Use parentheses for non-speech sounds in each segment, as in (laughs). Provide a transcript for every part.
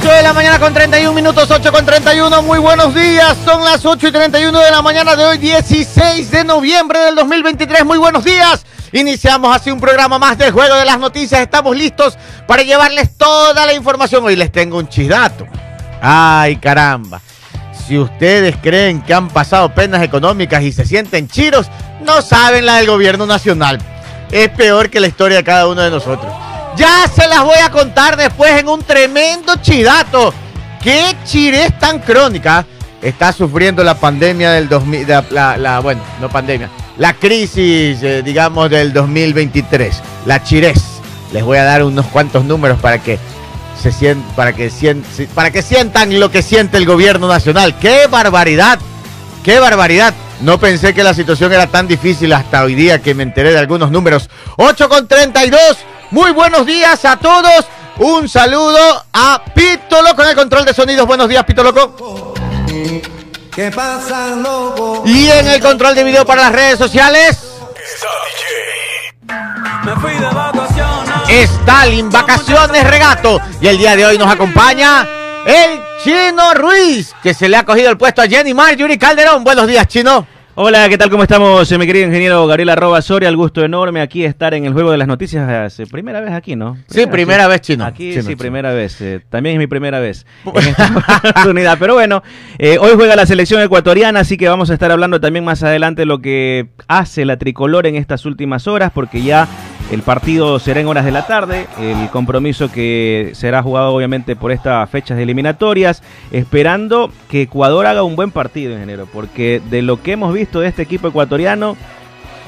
8 de la mañana con 31 minutos, 8 con 31. Muy buenos días. Son las 8 y 31 de la mañana de hoy, 16 de noviembre del 2023. Muy buenos días. Iniciamos así un programa más del Juego de las Noticias. Estamos listos para llevarles toda la información. Hoy les tengo un chidato. Ay, caramba. Si ustedes creen que han pasado penas económicas y se sienten chiros, no saben la del gobierno nacional. Es peor que la historia de cada uno de nosotros. Ya se las voy a contar después en un tremendo chidato. ¿Qué chirés tan crónica está sufriendo la pandemia del 2000? La, la, bueno, no pandemia. La crisis, eh, digamos, del 2023. La chirés. Les voy a dar unos cuantos números para que se sientan, para que, para que sientan lo que siente el gobierno nacional. ¡Qué barbaridad! ¡Qué barbaridad! No pensé que la situación era tan difícil hasta hoy día que me enteré de algunos números. 8 con 32. Muy buenos días a todos. Un saludo a Pito Loco en el control de sonidos. Buenos días, Pito Loco. ¿Qué pasa, loco? Y en el control de video para las redes sociales. Me fui de vacaciones. Stalin, vacaciones, regato. Y el día de hoy nos acompaña el Chino Ruiz, que se le ha cogido el puesto a Jenny Marjorie Calderón. Buenos días, Chino. Hola, ¿qué tal? ¿Cómo estamos? Mi querido ingeniero Gabriel Arroba Soria, el gusto enorme aquí estar en el Juego de las Noticias. primera vez aquí, ¿no? sí, primera vez, Chino. Aquí sí, primera vez. Eh, también es mi primera vez en esta (laughs) oportunidad. Pero bueno, eh, hoy juega la selección ecuatoriana, así que vamos a estar hablando también más adelante lo que hace la tricolor en estas últimas horas, porque ya el partido será en horas de la tarde, el compromiso que será jugado obviamente por estas fechas eliminatorias, esperando que Ecuador haga un buen partido, en enero, porque de lo que hemos visto de este equipo ecuatoriano,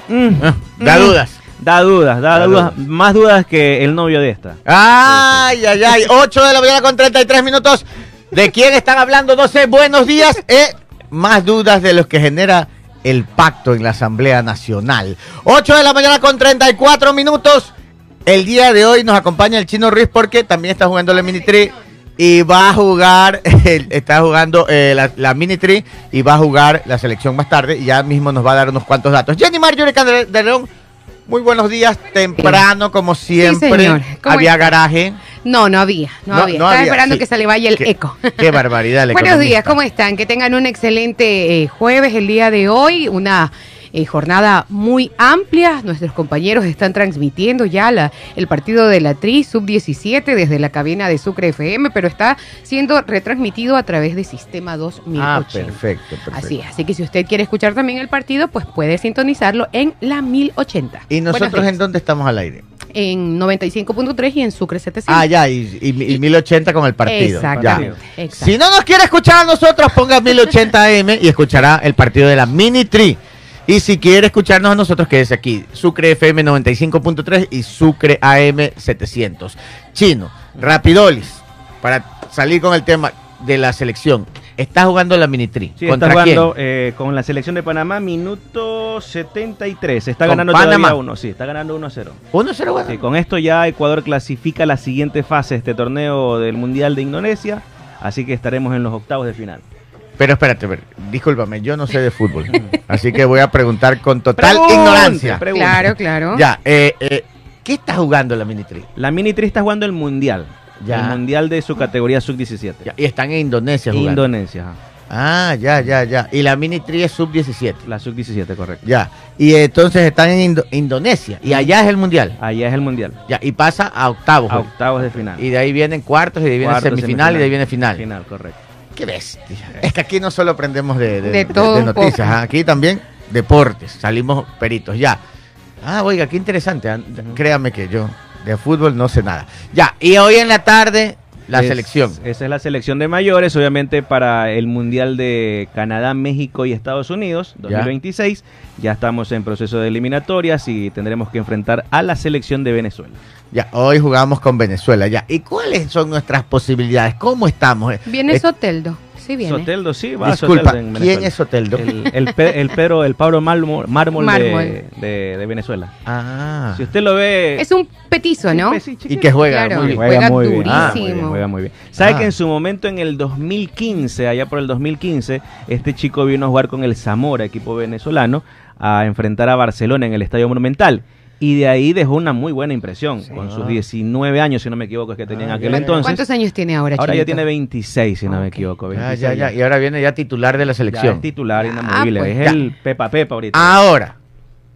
mm, ah, da mm, dudas. Da dudas, da, dudas, más dudas que el novio de esta. Ay, ay, ay, 8 de la mañana con 33 minutos. ¿De quién están hablando? 12, buenos días. Eh, más dudas de los que genera el pacto en la Asamblea Nacional. 8 de la mañana con 34 minutos. El día de hoy nos acompaña el Chino Ruiz porque también está jugando la Mini Tree y va a jugar, (laughs) está jugando eh, la, Mini Tree y va a jugar la selección más tarde y ya mismo nos va a dar unos cuantos datos. Jenny Marjorie de muy buenos días, temprano como siempre. Había garaje. No, no había, no, había. Estaba esperando que se le vaya el eco. Qué barbaridad. (laughs) Buenos días, ¿cómo están? Que tengan un excelente eh, jueves el día de hoy, una eh, jornada muy amplia. Nuestros compañeros están transmitiendo ya la, el partido de la TRI Sub-17 desde la cabina de Sucre FM, pero está siendo retransmitido a través de Sistema 2080. Ah, perfecto, perfecto. Así, así que si usted quiere escuchar también el partido, pues puede sintonizarlo en la 1080. ¿Y nosotros en dónde estamos al aire? en 95.3 y en Sucre 700. Ah, ya, y, y, 1080 con el partido. Exactamente, Si no nos quiere escuchar a nosotros, ponga 1080 AM y escuchará el partido de la Mini Tree. Y si quiere escucharnos a nosotros, quédese aquí. Sucre FM 95.3 y Sucre AM 700. Chino, Rapidolis, para salir con el tema de la selección. Está jugando la Minitri. Sí, está jugando eh, con la selección de Panamá, minuto 73. Está ganando Panamá? uno, sí, está ganando 1 0. 1 0, bueno. Sí, con esto ya Ecuador clasifica la siguiente fase de este torneo del Mundial de Indonesia. Así que estaremos en los octavos de final. Pero espérate, discúlpame, yo no sé de fútbol. así que voy a preguntar con total ignorancia. Claro, claro. Ya, eh, eh, ¿qué está jugando la Minitri? La Minitri está jugando el Mundial. El mundial de su categoría sub-17. Y están en Indonesia jugando. Indonesia. Ah, ya, ya, ya. Y la Mini Tri es sub-17. La sub-17, correcto. Ya. Y entonces están en Indonesia. Y allá es el mundial. Allá es el mundial. Ya. Y pasa a octavos. A octavos de final. Y de ahí vienen cuartos, y de ahí viene semifinal, y de ahí viene final. Final, correcto. Qué bestia. Es que aquí no solo aprendemos de, de, noticias, ¿ah? aquí también deportes. Salimos peritos. Ya. Ah, oiga, qué interesante. ¿ah? Créame que yo de fútbol no sé nada. Ya, y hoy en la tarde la selección. Esa es la selección de mayores, obviamente para el Mundial de Canadá, México y Estados Unidos 2026. Ya. estamos en proceso de eliminatorias y tendremos que enfrentar a la selección de Venezuela. Ya, hoy jugamos con Venezuela, ya. ¿Y cuáles son nuestras posibilidades? ¿Cómo estamos? Viene Soteldo. Sí viene. Soteldo, sí, va Disculpa, ¿quién es Soteldo? El, el, Pedro, el Pablo Mármol, mármol, De, Venezuela. Ah. Si usted lo ve... Es un petizo, ¿no? y que juega muy bien. Juega, muy, bien. Ah, juega muy bien. ¿Sabe ah. que en su momento, en el 2015, allá por el 2015, este chico vino a jugar con el Zamora, equipo venezolano, a enfrentar a Barcelona en el Estadio Monumental y de ahí dejó una muy buena impresión. Con sus 19 años, si no me equivoco, es que tenía en Ah, aquel ya, ya. entonces. ¿Cuántos años tiene ahora, Ahora ya tiene 26, si no me equivoco. Ya, 26 ya, ya. Y ahora viene ya titular de la Ya selección. es titular Ah, inamovible. pues, es ya. el Pepa Pepa ahorita. Ahora,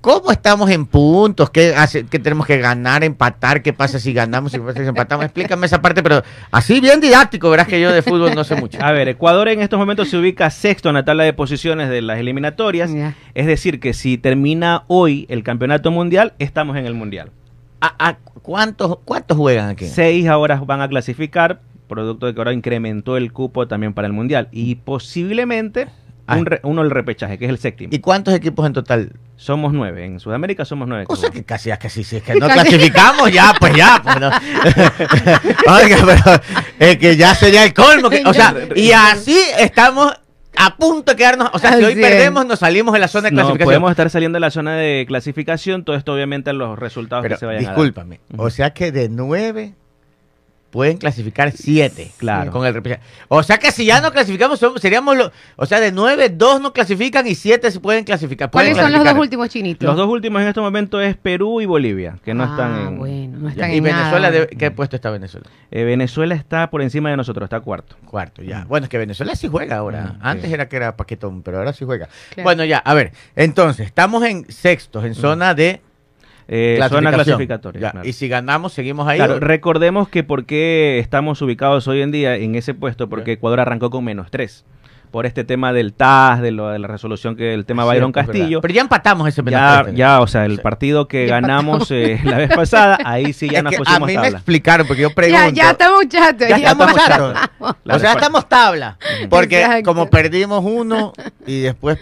¿cómo estamos en puntos? ¿Qué, hace, qué tenemos que ganar, empatar? ¿Qué pasa si ganamos, qué pasa si empatamos? Explícame esa parte, pero así bien didáctico. Verás que yo de fútbol no sé mucho. A ver, Ecuador en estos momentos se ubica sexto en la tabla de posiciones de las eliminatorias. Es decir, que si termina hoy el campeonato mundial, estamos en el mundial. ¿A, a cuántos, ¿Cuántos juegan aquí? Seis ahora van a clasificar, producto de que ahora incrementó el cupo también para el mundial. Y posiblemente Ah. un re- uno el repechaje, que es el séptimo. ¿Y cuántos equipos en total? Somos nueve. En Sudamérica somos nueve. O sea que casi, casi, si es que no (laughs) clasificamos ya, pues ya. Pues no. (laughs) Oiga, pero es que ya sería el colmo. que- o sea, (laughs) y así estamos a punto de quedarnos. O sea, si hoy perdemos, nos salimos de la zona de No, clasificación. podemos estar saliendo de la zona de clasificación. Todo esto, obviamente, en los resultados Pero que se vayan discúlpame. a dar. O sea que de nueve pueden clasificar siete. Claro. Con el repechaje. O sea que si ya no clasificamos, somos- seríamos los. O sea, de nueve, dos no clasifican y siete se pueden clasificar. pueden ¿Cuáles son los dos últimos chinitos? Los dos últimos en este momento es Perú y Bolivia, que no Ah, están en... bueno, no están ¿Y en Venezuela? nada. de- ¿Qué puesto está Venezuela? Eh, Venezuela está por encima de nosotros, está cuarto. Cuarto, ya. Bueno, es que Venezuela sí juega ahora. Mm, Antes sí. era que era paquetón, pero ahora sí juega. Claro. Bueno, ya, a ver. Entonces, estamos en sextos, en zona de Eh, zona clasificatoria. Ya, claro. Y si ganamos, seguimos ahí. Claro, ¿o? recordemos que por qué estamos ubicados hoy en día en ese puesto, porque Ecuador arrancó con menos tres. Por este tema del TAS, de, lo, de la resolución que el tema Sí, Byron. Castillo. Pero ya empatamos ese menos Ya, tres. ya, o sea, el Sí. partido que Ya ganamos eh, la vez pasada, ahí sí ya Es nos a pusimos mí me tabla. explicaron, porque yo (laughs) pregunto. Ya, ya estamos chatos. Ya estamos chatos. (laughs) O sea, estamos tabla. Porque Exacto. como perdimos uno y después.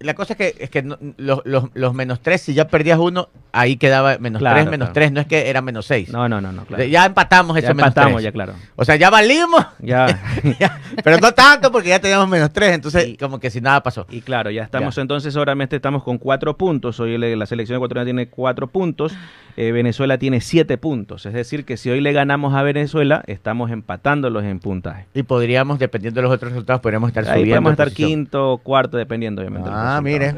La cosa es que, es que no- los, los- los menos tres, si ya perdías uno, ahí quedaba menos Claro, tres, menos claro. tres. No es que era menos seis. No, no, no, no, claro. Ya empatamos ese Ya menos empatamos, tres. ya claro. O sea, ya valimos. Ya. (laughs) Ya, pero no tanto porque ya teníamos menos tres, entonces como que si nada pasó. Y claro, ya estamos Ya. entonces, obviamente estamos con cuatro puntos. Hoy la selección ecuatoriana tiene cuatro puntos. eh, Venezuela tiene siete puntos. Es decir, que si hoy le ganamos a Venezuela, estamos empatándolos en puntaje. Y podríamos, dependiendo de los otros resultados, podríamos estar Ahí subiendo. de estar posición. quinto o cuarto, dependiendo, obviamente. del Ah, mire.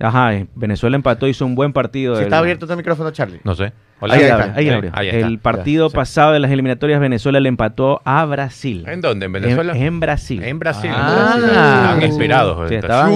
Ajá, Venezuela empató, hizo un buen partido. Si del- está abierto tu micrófono, Charlie. No sé. Ahí, Ahí abre, está. ahí Ahí- abre. ahí. El partido Ya, sí. pasado de las eliminatorias, Venezuela le empató a Brasil. ¿En dónde? ¿En Venezuela? En, en Brasil. En Brasil. Ah. Estaban inspirados. Sí, estaban-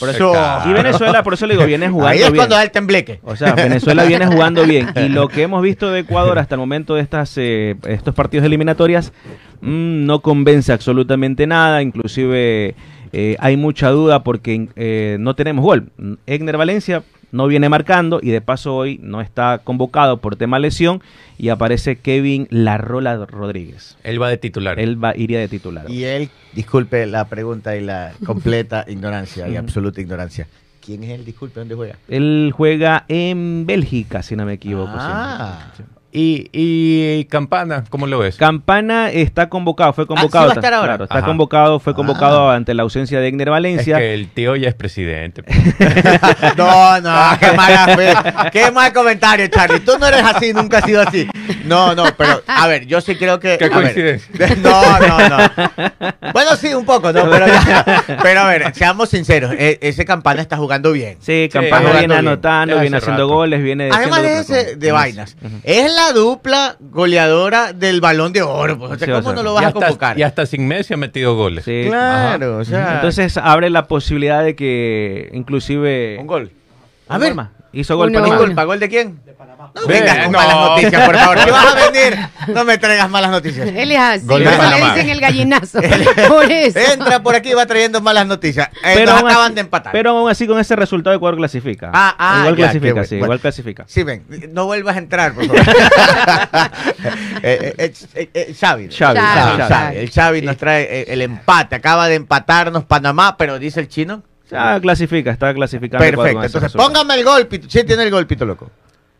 por eso- y Venezuela, por eso le digo, viene jugando Ahí es bien. cuando da el tembleque. O sea, Venezuela viene jugando bien. Y lo que hemos visto de Ecuador hasta el momento de estas, eh, estos partidos eliminatorias mm, no convence absolutamente nada. Inclusive eh, hay mucha duda porque eh, no tenemos gol. Egner Valencia no viene marcando y de paso hoy no está convocado por tema lesión y aparece Kevin Larrola Rodríguez. Él va de titular. Él va, iría de titular. Y él, disculpe la pregunta y la (laughs) completa ignorancia y absoluta ignorancia. ¿Quién es él? Disculpe, ¿dónde juega? Él juega en Bélgica, si no me equivoco. Ah. Sí. Y, y Campana, ¿cómo lo ves? Campana está convocado, fue convocado. Ah, sí va a estar ahora. claro, está Ajá. convocado, fue convocado Ah. ante la ausencia de Egner es Valencia. que el tío ya es presidente. (laughs) No, no, qué mala fe. Qué mal comentario, Charlie. Tú no eres así, nunca has sido así. No, no, pero a ver, yo sí creo que. Qué ver, coincidencia. (laughs) no, no, no. Bueno, sí, un poco, ¿no? Pero, ya- pero a ver, seamos sinceros. e- ese campana está jugando bien. Sí, Sí, Campana jugando viene bien. anotando, Ya viene haciendo rato. goles, viene Además de haciendo ese, de vainas. Es la dupla goleadora del balón de oro. Pues, o sea, Sí, o ¿cómo sea, no lo y, vas a hasta, convocar? y hasta sin Messi ha metido goles. Sí. Claro, o sea. Entonces abre la posibilidad de que inclusive un gol. A ver. Hizo gol Uno, Panamá. disculpa, ¿gol de quién? No Ve, vengas con no. malas noticias, por favor. Si vas a (laughs) venir, no me traigas malas noticias. Él es así, Gol de eso le Panamá. dicen el gallinazo. (laughs) (laughs) por eso. Entra por aquí y va trayendo malas noticias. Eh, Pero nos aún acaban así- de empatar. Pero aún así con ese resultado Ecuador clasifica. Ah, ah, igual ya, clasifica, bueno. sí, Bueno. igual clasifica. Sí, ven, no vuelvas a entrar, por favor. eh, eh, Xavi. Xavi, Xavi, Xavi. Xavi. El Xavi nos trae el empate. Acaba de empatarnos Panamá, pero dice el chino. Ya clasifica, está clasificando. Perfecto. Entonces, póngame el gol, Pito. Sí, tiene el gol, Pito Loco.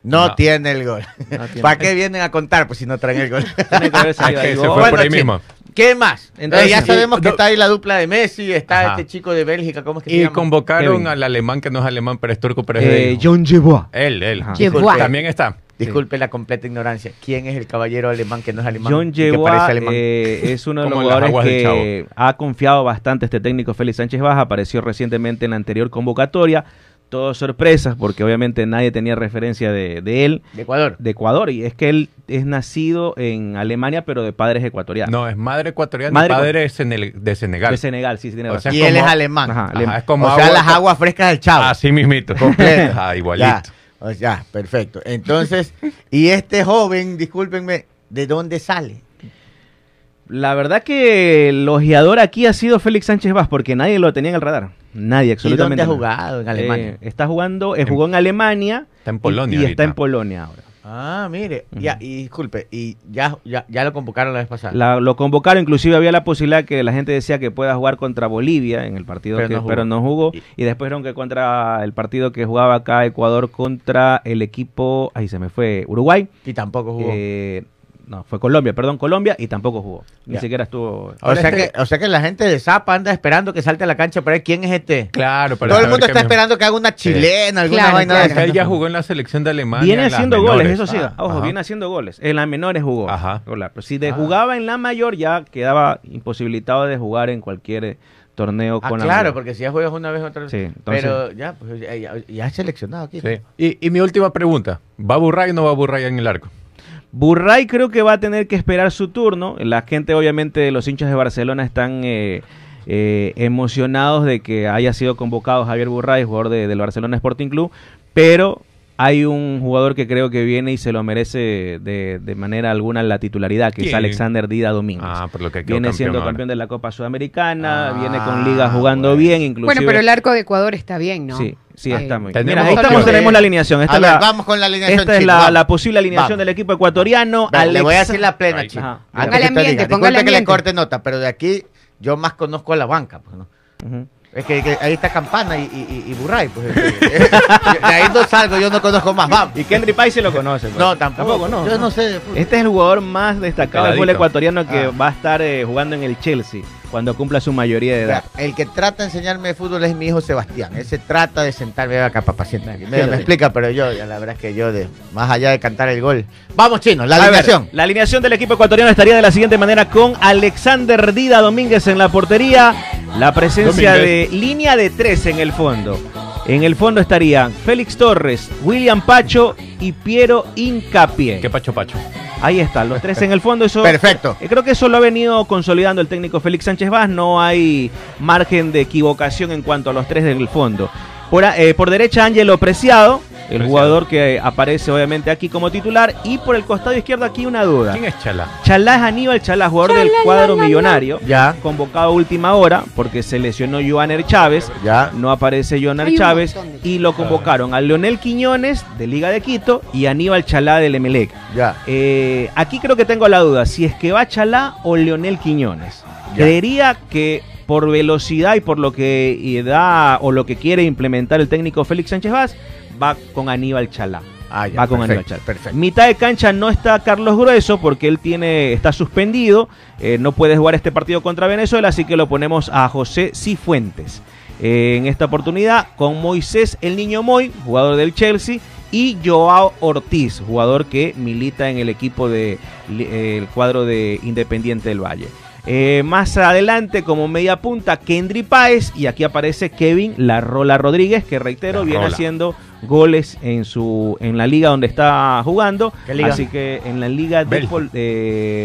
No, No. tiene el gol. No tiene. (laughs) ¿Para qué vienen a contar? Pues si no traen el gol. (laughs) Tiene que ahí se fue por ahí mismo. ¿Qué más? Entonces, ya sabemos que No. está ahí la dupla de Messi, está Ajá. este chico de Bélgica, ¿cómo es que se Y llama? convocaron Kevin. al alemán que no es alemán, pero es turco, pero es Eh, de John Jeboa. Él, él. También está. Disculpe la completa ignorancia. ¿Quién es el caballero alemán que no es alemán? John y que Jeboa parece alemán? eh, es uno de (laughs) los jugadores que ha confiado bastante este técnico Félix Sánchez Baja. Apareció recientemente en la anterior convocatoria. todo sorpresas, porque obviamente nadie tenía referencia de, de él, De Ecuador. de Ecuador, y es que él es nacido en Alemania, pero de padres ecuatorianos. No, es madre ecuatoriana Madre padre de, Senel- de Senegal. De Senegal, sí, sí, tiene O razón. Y él es alemán. Ajá, Ajá, alem- es como o sea, agua- las aguas frescas del chavo. Así mismito. Completo. Ajá, igualito. Ya, o sea, perfecto. Entonces, y este joven, discúlpenme, ¿de dónde sale? La verdad que el ojeador aquí ha sido Félix Sánchez Vaz, porque nadie lo tenía en el radar. Nadie, ¿Y absolutamente. dónde ha nadie. jugado? En Alemania. Eh, está jugando, eh, jugó en Alemania. Está en y- Polonia Y, está en Polonia ahora. Ah, mire, ya, y disculpe, y ya, ya, ya lo convocaron la vez pasada. La- lo convocaron, inclusive había la posibilidad que la gente decía que pueda jugar contra Bolivia en el partido Pero que no jugó. pero no jugó. Y- Y después vieron que contra el partido que jugaba acá Ecuador contra el equipo, ahí se me fue, Uruguay. Y tampoco jugó. eh, no, fue Colombia, perdón, Colombia y tampoco jugó. Ni Ya. siquiera estuvo. o, sea este- que, o sea que la gente de Zapa anda esperando que salte a la cancha para ver quién es este. Claro, para Todo el mundo que está me- esperando que haga una chilena, alguna Claro, vaina claro. de O sea, él ya jugó en la selección de Alemania. Viene haciendo menores. goles, eso sí. Ah, Ojo, ajá. viene haciendo goles. En las menores jugó. Ajá. Claro, pero si de Ah. jugaba en la mayor ya quedaba imposibilitado de jugar en cualquier eh, torneo Ah, con la claro, porque si ya juegas una vez otra vez. Sí, entonces- Pero ya, pues, ya, ya, ya es seleccionado aquí. Sí. Y, y mi última pregunta. ¿Va Burray o no va Burray en el arco? Burray creo que va a tener que esperar su turno. La gente, obviamente, los hinchas de Barcelona están eh, eh, emocionados de que haya sido convocado Javier Burray, jugador de- del Barcelona Sporting Club, pero hay un jugador que creo que viene y se lo merece de, de manera alguna la titularidad, que es. Alexander Dida Domínguez. Ah, por lo que viene campeón siendo ahora. campeón de la Copa Sudamericana, Ah, viene con liga jugando bueno. bien, inclusive. Bueno, pero el arco de Ecuador está bien, ¿no? Sí, sí, está muy bien. Mira, ahí estamos, tenemos la alineación. Esta a es ver, la, vamos con la alineación. esta es la, posible alineación Vamos. del equipo ecuatoriano. Ve, Le voy a Alex- decir la plena, Ahí. chico. Ajá. Antes Póngale ambiente, póngale que le corte nota, pero de aquí yo más conozco a la banca. Pues, ¿no? Ujú. Es que, que ahí está Campana y, y, Burray. Pues, eh, de ahí no salgo, yo no conozco más. Vamos. Y Kendry Pais se lo conoce. pues. No, tampoco. no. Yo no sé. Este es el jugador más destacado del fútbol ecuatoriano que Ah. va a estar eh, jugando en el Chelsea cuando cumpla su mayoría de edad. El que trata de enseñarme de fútbol es mi hijo Sebastián. Ese trata de sentarme acá, papá, siéntate. Me, explica, pero yo, ya la verdad es que yo, de, más allá de cantar el gol. Vamos, chino, la ver, alineación. la alineación del equipo ecuatoriano estaría de la siguiente manera con Alexander Dida Domínguez en la portería, la presencia Domínguez. de línea de tres en el fondo. En el fondo estarían Félix Torres, William Pacho y Piero Incapié. ¿Qué pacho pacho? Ahí están, los tres en el fondo. Eso, Perfecto. Eh, Creo que eso lo ha venido consolidando el técnico Félix Sánchez Vaz. No hay margen de equivocación en cuanto a los tres del fondo. Por, eh, por derecha, Ángelo Preciado, el jugador que aparece obviamente aquí como titular. Y por el costado izquierdo, aquí una duda. ¿Quién es Chala? Chalá es Aníbal Chalá, jugador del cuadro millonario. Ya. Convocado a última hora porque se lesionó Joaner Chávez. Ya. No aparece Joaner Chávez. Y lo convocaron a Leonel Quiñones de Liga de Quito y Aníbal Chalá del Emelec. Ya. Eh, aquí creo que tengo la duda, si es que va Chalá o Leonel Quiñones. Ya. Creería que por velocidad y por lo que da o lo que quiere implementar el técnico Félix Sánchez Vaz, va con Aníbal Chalá. Ah, ya, va con perfecto, Aníbal Chalá. perfecto. Mitad de cancha no está Carlos Grueso porque él tiene está suspendido, eh, no puede jugar este partido contra Venezuela, así que lo ponemos a José Cifuentes. Eh, en esta oportunidad con Moisés el Niño Moy, jugador del Chelsea, y Joao Ortiz, jugador que milita en el equipo del cuadro de Independiente del Valle. Eh, más adelante, como media punta, Kendry Páez. Y aquí aparece Kevin La Rola Rodríguez, que reitero, La viene Rola. haciendo goles en su en la liga donde está jugando. ¿Qué liga? Así que en la liga de Bélgica.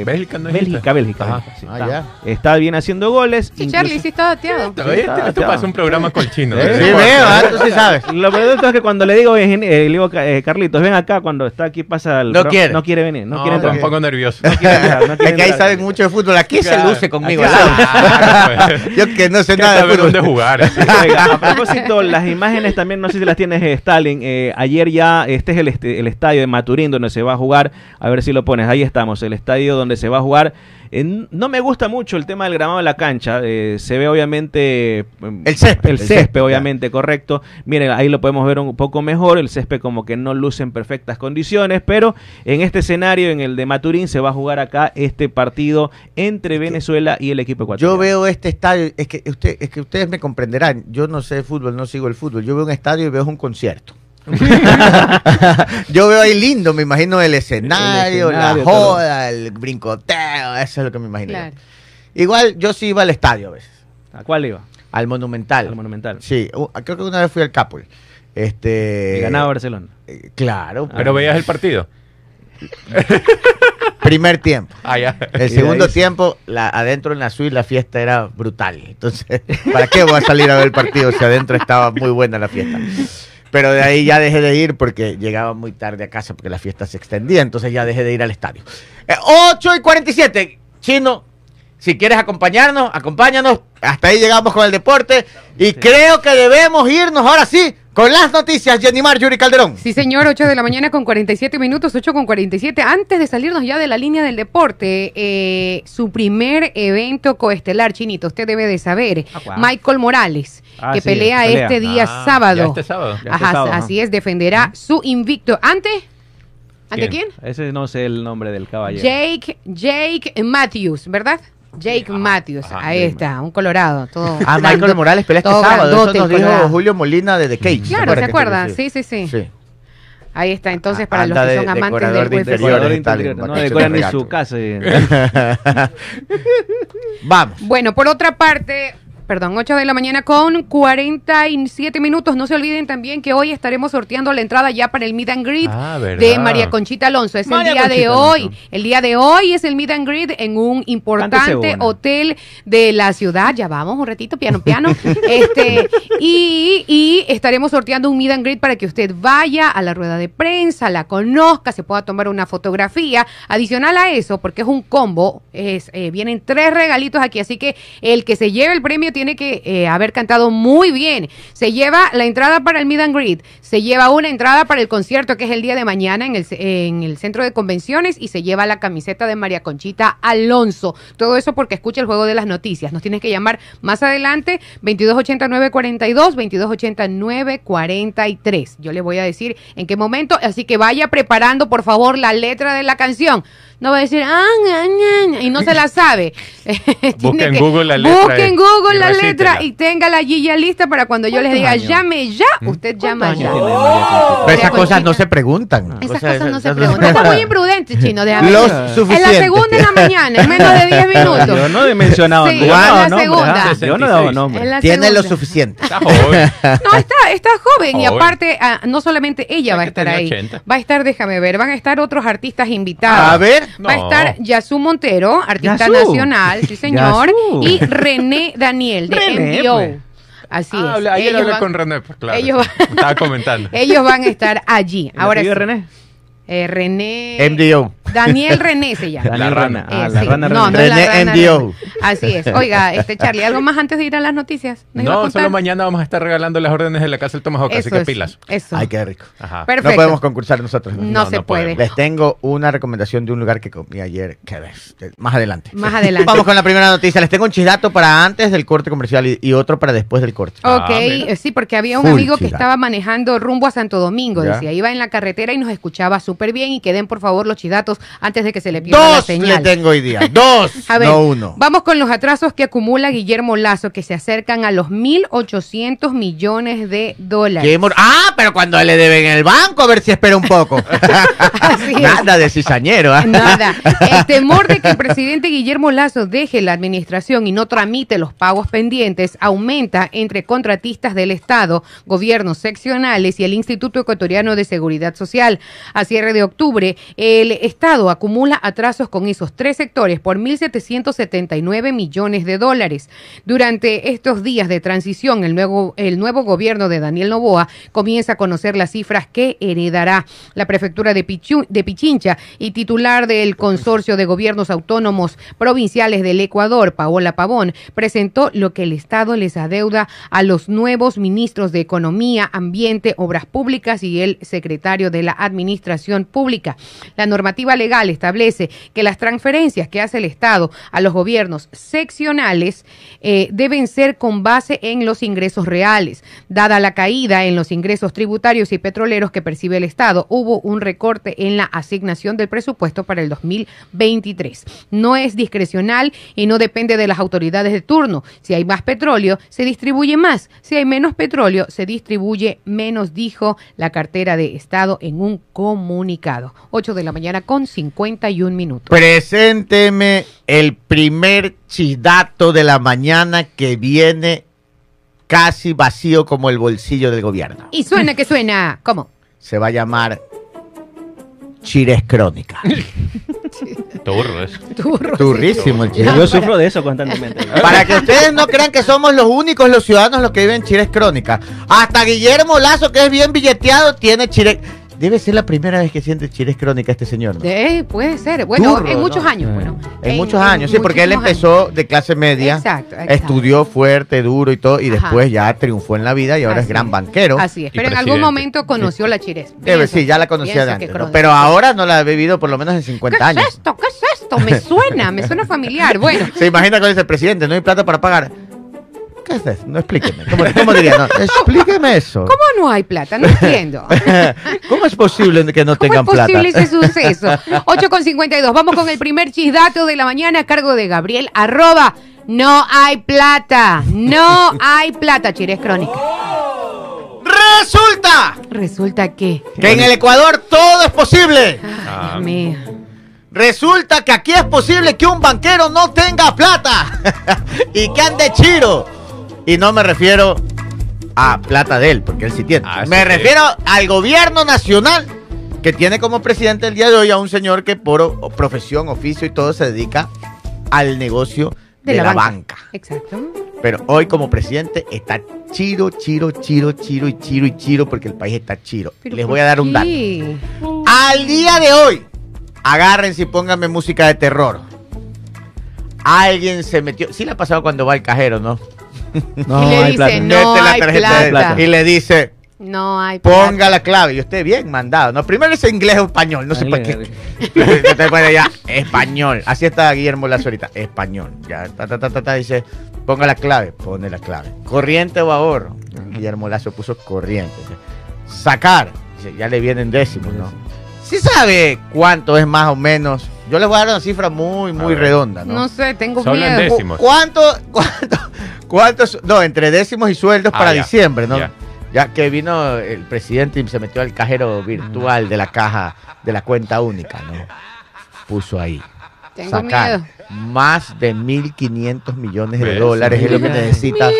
Bélgica, ¿no Bélgica? Bélgica. Bélgica, sí, Ah, está, bien haciendo goles. Sí, incluso- Charlie, sí está dateado. Está, esto pasa un programa con chino. ¿Eh? Sí, veo, ah, tú sí sabes. (laughs) Lo peor es que cuando le digo, eh, eh, le digo eh, Carlitos, ven acá, cuando está aquí pasa el No pro- quiere. no quiere venir, no, No, quiere un poco nervioso. No quiere no (laughs) Es que ahí entrar. saben mucho de fútbol. Aquí se luce conmigo. Claro, pues. (laughs) Yo que no sé nada de fútbol. dónde jugar. a propósito, las imágenes también, no sé si las tienes, eh, Stalin. eh, ayer ya, este es el, este- el estadio de Maturín donde se va a jugar. A ver si lo pones. Ahí estamos, el estadio donde se va a jugar. Eh, no me gusta mucho el tema del gramado de la cancha. eh, se ve obviamente. mm, El césped, El césped, obviamente, correcto. Miren, ahí lo podemos ver un poco mejor. El césped como que no luce en perfectas condiciones. Pero en este escenario, en el de Maturín, se va a jugar acá este partido entre Venezuela y el equipo ecuatoriano. Yo veo este estadio, es que, usted, es que ustedes me comprenderán, yo no sé de fútbol, no sigo el fútbol, yo veo un estadio y veo un concierto. (laughs) yo veo ahí lindo, me imagino el escenario, El escenario, la joda, el brincoteo, eso es lo que me imagino. Claro. Igual yo sí iba al estadio a veces, ¿A cuál iba? al Monumental. Al Monumental. Sí, creo que una vez fui al Capul. Este, Y ganaba Barcelona. eh, Claro, Pero veías el partido. (laughs) primer tiempo. Ah, ya. El segundo tiempo, la, adentro en la suite la fiesta era brutal. Entonces, (laughs) ¿para qué voy a salir a ver el partido si adentro estaba muy buena la fiesta? Pero de ahí ya dejé de ir porque llegaba muy tarde a casa porque la fiesta se extendía. Entonces ya dejé de ir al estadio. Eh, 8 y 47. Chino, si quieres acompañarnos, acompáñanos. Hasta ahí llegamos con el deporte. Y creo que debemos irnos ahora sí con las noticias. Jenny Mar, Yuri Calderón. Sí, señor, 8 de la mañana con 47 minutos, 8 con 47. Antes de salirnos ya de la línea del deporte, eh, su primer evento coestelar, Chinito, usted debe de saber, Ah. Michael Morales, Ah, que sí, pelea, pelea. este día Ah, sábado. este sábado. Este Ajá, sábado, ajá. así es, defenderá su invicto. ¿Ante? ¿Ante quién? ¿Quién? Ese no sé el nombre del caballero. Jake, Jake Matthews, ¿verdad? Jake Matthews, ajá, ahí Jake está, un colorado. Todo Ah, Michael Morales pelea este sábado. Eso nos dijo colorado. Julio Molina de The Cage. Claro, ¿se acuerdan? sí. Sí, sí. Ahí está, entonces, Ah, para los que de- son amantes del de interiores. Tal, en no vacaciones decora de ni su casa. (laughs) (laughs) Vamos. Bueno, por otra parte, perdón, 8 de la mañana con 47 minutos. No se olviden también que hoy estaremos sorteando la entrada ya para el Meet and Greet Ah, de María Conchita Alonso. Es María el día de hoy. Alonso. El día de hoy es el Meet and Greet en un importante hotel de la ciudad. Ya vamos, un ratito, piano, piano. (laughs) este, y, y estaremos sorteando un Meet and Greet para que usted vaya a la rueda de prensa, la conozca, se pueda tomar una fotografía. Adicional a eso, porque es un combo, es, eh, vienen tres regalitos aquí, así que el que se lleve el premio tiene que eh, haber cantado muy bien. Se lleva la entrada para el Meet and Greet, se lleva una entrada para el concierto que es el día de mañana en el, en el centro de convenciones y se lleva la camiseta de María Conchita Alonso. Todo eso porque escucha el juego de las noticias. Nos tienes que llamar más adelante 228942, 228943. Yo le voy a decir en qué momento, así que vaya preparando por favor la letra de la canción. No va a decir ah, ña, ña, ña", y no se la sabe. (laughs) Busque en Google la letra Busque en y- Google y la recítela. letra y téngala allí ya lista para cuando yo les diga años? llame ya, usted llama ya. Conchita? Pero esas cosas no se preguntan. Esas O sea, cosas no se preguntan. Está muy imprudente, chino. déjame Lo decir. En la segunda de la mañana, en menos de 10 (laughs) minutos. Yo no he mencionado Sí, yo no en la segunda. Yo no he dado 66. nombres. En la Tiene lo suficiente. Está joven. (laughs) No, está, está joven y aparte, ah, no solamente ella va a estar ahí. 80. Va a estar, déjame ver, van a estar otros artistas invitados. A ver. (laughs) Va a No. estar Yasu Montero, artista Yasu. nacional, sí señor, Yasu. y René Daniel de René, MDO. pues. Así Ah, es. ayer Ellos hablé van- con René, pues claro. ellos van- Estaba comentando. (laughs) Ellos van a estar allí. ¿El Ahora sí. René? Eh, René. MDO. Daniel René se llama. Daniel rana. Rana. Ah, Eh, la sí. rana no, no René. la rana. René. Así es. Oiga, este Charlie, ¿algo más antes de ir a las noticias? ¿Nos iba a No, solo mañana vamos a estar regalando las órdenes de la casa del Tomahawk, así que es, pilas. Eso. Ay, qué rico. Ajá. Perfecto. No podemos concursar nosotros. No, No, se no puede. podemos. Les tengo una recomendación de un lugar que comí ayer. Que ves, eh, más adelante. Más adelante. Vamos con la primera noticia. Les tengo un chisdato para antes del corte comercial y, y otro para después del corte. Ah, Ok, eh, sí, porque había un Full amigo que chidato. estaba manejando rumbo a Santo Domingo, Ya. decía, iba en la carretera y nos escuchaba súper bien y que den por favor los chidatos antes de que se le pierda la Dos le señal. tengo hoy día. (laughs) Dos, A ver, no uno. vamos con los atrasos que acumula Guillermo Lazo, que se acercan a los 1.800 millones de dólares. Ah, pero cuando le deben en el banco, a ver si espera un poco. (laughs) Así es. Nada de cizañero. ¿ah? Nada. (laughs) El temor de que el presidente Guillermo Lazo deje la administración y no tramite los pagos pendientes aumenta entre contratistas del Estado, gobiernos seccionales y el Instituto Ecuatoriano de Seguridad Social. A cierre de octubre, el Estado acumula atrasos con esos tres sectores por 1.779 millones de dólares. Durante estos días de transición, el nuevo, el nuevo gobierno de Daniel Novoa comienza a conocer las cifras que heredará la prefectura de, Pichu- de Pichincha y titular del Consorcio de Gobiernos Autónomos Provinciales del Ecuador, Paola Pavón, presentó lo que el Estado les adeuda a los nuevos ministros de Economía, Ambiente, Obras Públicas y el secretario de la Administración Pública. La normativa legal establece que las transferencias que hace el Estado a los gobiernos seccionales eh, deben ser con base en los ingresos reales. Dada la caída en los ingresos tributarios y petroleros que percibe el Estado, hubo un recorte en la asignación del presupuesto para el 2023. No es discrecional y no depende de las autoridades de turno. Si hay más petróleo, se distribuye más. Si hay menos petróleo, se distribuye menos, dijo la cartera de Estado en un comunicado. 8 de la mañana con 51 minutos. Presénteme el primer chisdato de la mañana que viene casi vacío como el bolsillo del gobierno. Y suena que suena. ¿Cómo? Se va a llamar Chires Crónica. (laughs) Turro eso. Turro. Turrísimo el Yo, Chires. yo sufro de eso constantemente. Para que ustedes no crean que somos los únicos los ciudadanos los que viven Chires Crónica. Hasta Guillermo Lazo, que es bien billeteado, tiene Chires. Debe ser la primera vez que siente Chires Crónica este señor, ¿no? Eh, puede ser. Bueno, Turro, en muchos ¿no? años. Bueno, En, muchos años, sí, porque él empezó de clase media, Exacto, exacto. estudió fuerte, duro y todo, y Ajá. después ya triunfó en la vida y ahora es gran es. banquero. Así es. Pero en algún momento conoció la chires. Debe, Piensa, sí, ya la conocía de antes, pero ahora no la ha vivido por lo menos en 50 ¿Qué años. es esto? ¿Qué es esto? Me suena, me suena familiar. (laughs) Bueno, Se imagina con ese presidente, no hay plata para pagar. ¿Qué es eso? No explíqueme. ¿Cómo, cómo diría? No, explíqueme eso. ¿cómo no hay plata? No entiendo. (laughs) ¿Cómo es posible que no ¿Cómo tengan es posible plata? ese suceso? (laughs) 8 con 52. Vamos con el primer chisdato de la mañana a cargo de Gabriel. Arroba. No hay plata. No hay plata, Chires Crónica. Resulta Resulta que. que en el Ecuador todo es posible. Ay, Ah. Dios mío. Resulta que aquí es posible que un banquero no tenga plata (laughs) y que ande chiro. Y no me refiero a plata de él, porque él sí tiene. Ah, me sí. refiero al gobierno nacional que tiene como presidente el día de hoy a un señor que por profesión, oficio y todo se dedica al negocio de, la, banca. Exacto. Pero hoy como presidente está chiro, chiro, chiro, chiro y chiro y chiro porque el país está chiro. Pero Les ¿por voy a dar un dato. Al día de hoy, agárrense y pónganme música de terror. Alguien se metió. Sí le ha pasado cuando va al cajero, ¿no? (laughs) No, Y le hay dice, plata. no. Mete la hay tarjeta de- plata. y le dice, No hay plata. ponga la clave. Y usted bien mandado. No, primero es inglés o español. No sé para qué. (laughs) Usted pone ya, español. Así está Guillermo Lazo ahorita. Español. Ya, ta, ta, ta, ta, ta, dice, ponga la clave. Pone la clave. Corriente o ahorro. Guillermo Lazo puso corriente. Dice, Sacar. Dice, ya le vienen décimos, ¿no? Sí sabe cuánto es más o menos. Yo les voy a dar una cifra muy, muy redonda, ¿no? No sé, tengo miedo. de- décimos. ¿Cuánto, cuánto, cuántos, no, entre décimos y sueldos Ah, para ya, diciembre, ¿no? ya. Ya que vino el presidente y se metió al cajero virtual de la caja, de la cuenta única, ¿no? Puso ahí. Tengo sacar miedo. más de 1.500 millones de ¿Ves? dólares es lo que Mira. necesita Mío.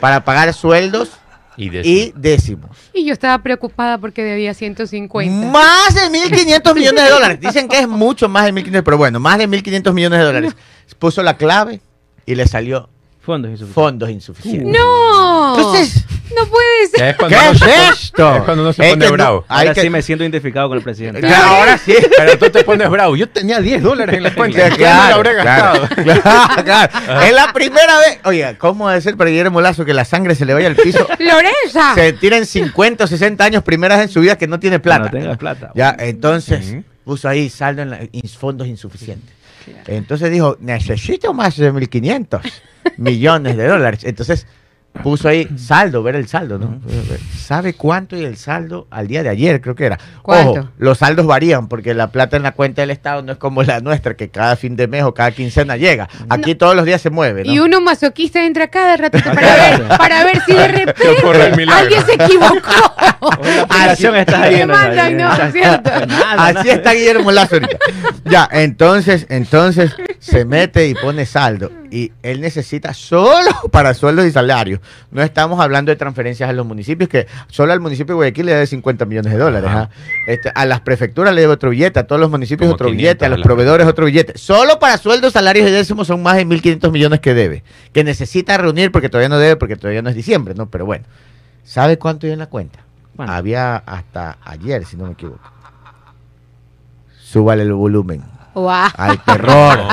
para pagar sueldos y décimos. Y yo estaba preocupada porque debía 150. Más de 1.500 (laughs) millones de dólares. Dicen que es mucho más de 1.500, pero bueno, más de 1.500 millones de dólares. (laughs) Puso la clave y le salió Fondos insuficientes. fondos insuficientes. ¡No! Entonces, no puede ser. es cuando ¿Qué no es se pone- esto? Es cuando no se Es pone no- bravo. Ahora que- sí me siento identificado con el presidente. Claro, ahora sí. Pero tú te pones bravo. Yo tenía 10 dólares en la cuenta. Me claro, lo habré claro, gastado. (laughs) claro, claro. Es la primera vez. Oiga, ¿cómo debe ser para Guillermo Lazo que la sangre se le vaya al piso? ¡Lorenza! Se tiren 50 o 60 años primeras en su vida que no tiene plata. No tengas plata. Ya, entonces Ujú. puso ahí saldo en la- ins- fondos insuficientes. Entonces dijo, necesito más de 1.500 millones de dólares. Entonces puso ahí saldo, ver el saldo, ¿no? ¿Sabe cuánto y el saldo al día de ayer? Creo que era. ¿Cuánto? Ojo, los saldos varían porque la plata en la cuenta del Estado no es como la nuestra, que cada fin de mes o cada quincena llega. Aquí todos los días se mueve, ¿no? Y uno masoquista entra cada ratito para ver, para ver si de (laughs) repente alguien se equivocó. (laughs) Así está Guillermo Lazo ahorita. Ya, entonces, entonces se mete y pone saldo. Y él necesita solo (laughs) para sueldos y salarios. No estamos hablando de transferencias a los municipios, que solo al municipio de Guayaquil le debe 50 millones de dólares. ¿ah? Este, a las prefecturas le debe otro billete, a todos los municipios Como otro 500 billete, a los proveedores otro billete. Solo para sueldos, salarios y décimos son más de 1.500 millones que debe. Que necesita reunir porque todavía no debe, porque todavía no es diciembre, ¿no? Pero bueno, ¿sabe cuánto hay en la cuenta? Había hasta ayer, si no me equivoco. Súbale el volumen. Guau. Al terror. (laughs)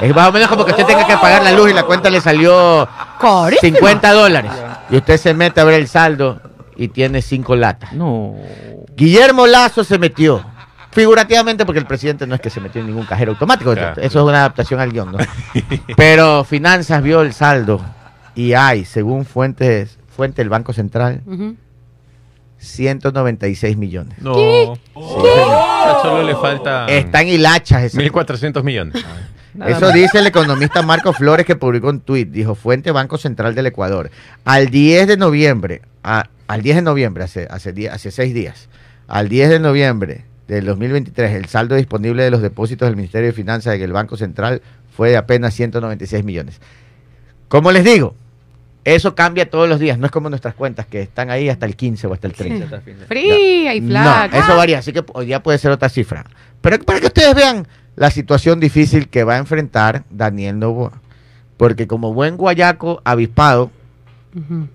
es más o menos como que usted tenga que pagar la luz y la cuenta le salió Carísimo. 50 dólares. Y usted se mete a ver el saldo y tiene 5 latas. No. Guillermo Lazo se metió. Figurativamente, porque el presidente no es que se metió en ningún cajero automático. Claro. Eso es una adaptación al guion, ¿no? (laughs) Pero Finanzas vio el saldo y hay, según fuentes, fuente del Banco Central. 196 millones. No. Ya Solo le falta Están hilachas esas 1.400 millones. Nada Eso más. dice el economista Marco Flores que publicó un tuit. Dijo, fuente Banco Central del Ecuador. Al 10 de noviembre, a- al 10 de noviembre, hace, hace, día- hace seis días, al 10 de noviembre del 2023, el saldo disponible de los depósitos del Ministerio de Finanzas en el Banco Central fue de apenas 196 millones. Como les digo, eso cambia todos los días. No es como nuestras cuentas que están ahí hasta el 15 o hasta el 30. Fría y No, flaca. eso varía, así que hoy día puede ser otra cifra. Pero para que ustedes vean la situación difícil que va a enfrentar Daniel Novoa. Porque como buen guayaco avispado,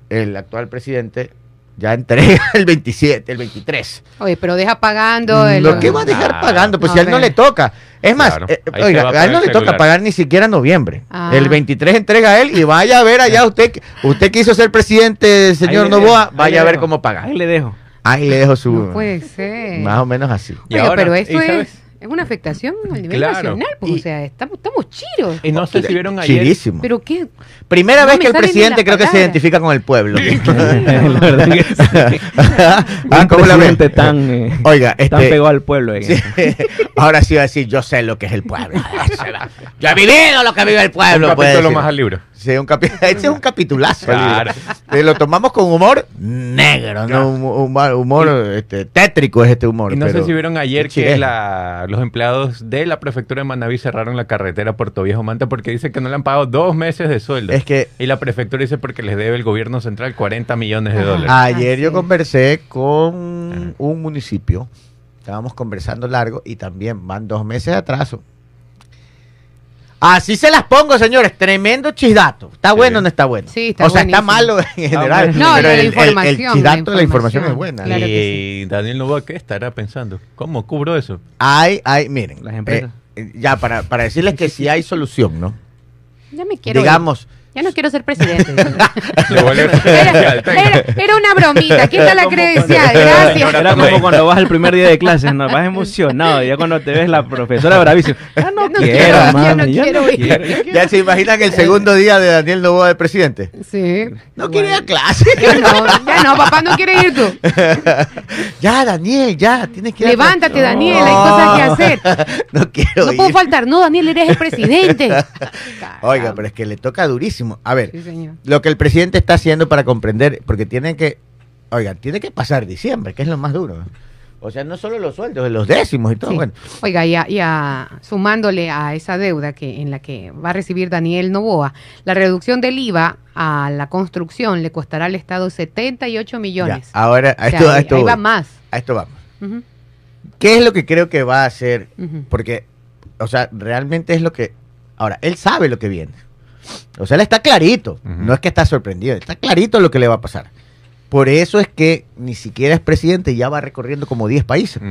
el actual presidente ya entrega (laughs) el 27, el 23. Oye, pero deja pagando. el- Lo que va a dejar pagando, pues A si a él no le toca. Es más, Claro. eh, oiga, a a él no le toca pagar ni siquiera noviembre. Ah. El 23 entrega a él y vaya a ver allá usted, usted quiso ser presidente, señor Novoa, vaya a ver dejo. cómo paga. Ahí le dejo. Ahí le dejo su... No puede ser. Más o menos así. Oiga, ahora- pero esto sabes- es, una afectación a nivel Claro. nacional. Pues, Y- o sea, estamos, estamos chiros. Y no sé si vieron ayer. Chidísimo. Pero qué. Primera No vez que el presidente creo que se identifica con el pueblo. (laughs) la (laughs) verdad que sí. (laughs) ah, Un ¿cómo la tan, eh, Oiga, tan este, pegado al pueblo. eh. ahora sí va a decir, yo sé lo que es el pueblo. yo he vivido lo que vive el pueblo. Un capítulo más al libro. Sí, un capi- (laughs) Ese es un capitulazo. Claro. Eh, Lo tomamos con humor negro, no un humor, humor, este, tétrico es este humor. Y no pero sé si vieron ayer que la- los empleados de la prefectura de Manaví cerraron la carretera Puerto Viejo Manta porque dicen que no le han pagado dos meses de sueldo. Es que Y la prefectura dice porque les debe el gobierno central 40 millones de dólares. ayer Ah, yo sí. conversé con un municipio, estábamos conversando largo y también van dos meses de atraso. Así se las pongo, señores. Tremendo chisdato. ¿Está Sí. bueno o no está bueno? Sí, está O sea, está malo en general. bueno. No, pero la el, el- el información, chisdato de la la información es información. buena. Claro y que Daniel Novoa, ¿qué estará pensando? ¿Cómo cubro eso? Hay, hay, miren. Las empresas. eh, ya, para, para decirles que si hay solución, ¿no? Ya me quiero. ir. Digamos, Ya no quiero ser presidente. (laughs) (laughs) Era, una bromita. Aquí está la credencial. Gracias. Era como cuando vas al primer día de clases, ¿no? Vas emocionado. Ya cuando te ves la profesora bravísima. Ya no, Ya no quiero, quiero, ya mami, no ya quiero no ir. quiero. ya se imaginan el segundo día de Daniel Novoa de presidente. Sí. No quiere ir a clase. (laughs) Ya no, ya no, papá no quiere ir tú. ya, Daniel, ya, tienes que ir a clase. Levántate, Daniel, hay cosas que hacer. No quiero No ir. puedo faltar. No, Daniel, eres el presidente. Oiga, pero es que le toca durísimo. A ver, Sí, lo que el presidente está haciendo para comprender, porque tiene que, oiga, tiene que pasar diciembre, que es lo más duro. O sea, no solo los sueldos, los décimos y todo. Sí. Bueno, Oiga, ya, ya sumándole a esa deuda que en la que va a recibir Daniel Novoa, la reducción del IVA a la construcción le costará al Estado 78 ya, millones. ahora a O sea, esto, a ahí- esto ahí voy. va más. A esto vamos. ¿Qué es lo que creo que va a hacer? Porque, o sea, realmente es lo que... Ahora, él sabe lo que viene. O sea, él está clarito. No es que está sorprendido. Está clarito lo que le va a pasar. Por eso es que ni siquiera es presidente y ya va recorriendo como 10 países.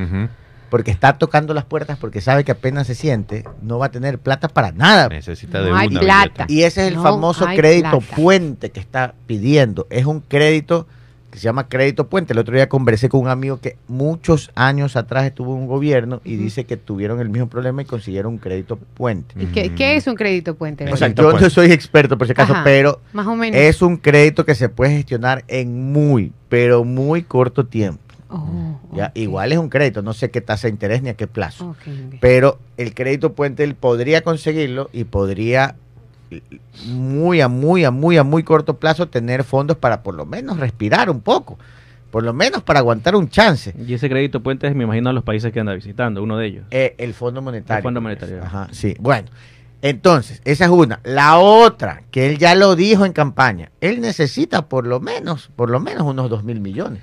Porque está tocando las puertas porque sabe que apenas se siente, no va a tener plata para nada. Necesita de No hay una plata. billeta. Y ese es el No famoso crédito plata. puente que está pidiendo. Es un crédito que se llama crédito puente. El otro día conversé con un amigo que muchos años atrás estuvo en un gobierno y dice que tuvieron el mismo problema y consiguieron un crédito puente. ¿Y qué, qué es un crédito puente? O sea, Crédito yo no puente. soy experto por si acaso, Ajá. pero Más o menos. es un crédito que se puede gestionar en muy, pero muy corto tiempo. Oh, ¿ya? Igual es un crédito, no sé qué tasa de interés ni a qué plazo. Pero el crédito puente él podría conseguirlo y podría muy a muy a muy a muy corto plazo tener fondos para por lo menos respirar un poco, por lo menos para aguantar un chance. Y ese crédito puente es, me imagino, a los países que anda visitando, uno de ellos. Eh, el Fondo Monetario. El Fondo Monetario. Ajá, sí. Bueno, entonces, esa es una. La otra, que él ya lo dijo en campaña, él necesita por lo menos, por lo menos unos dos mil millones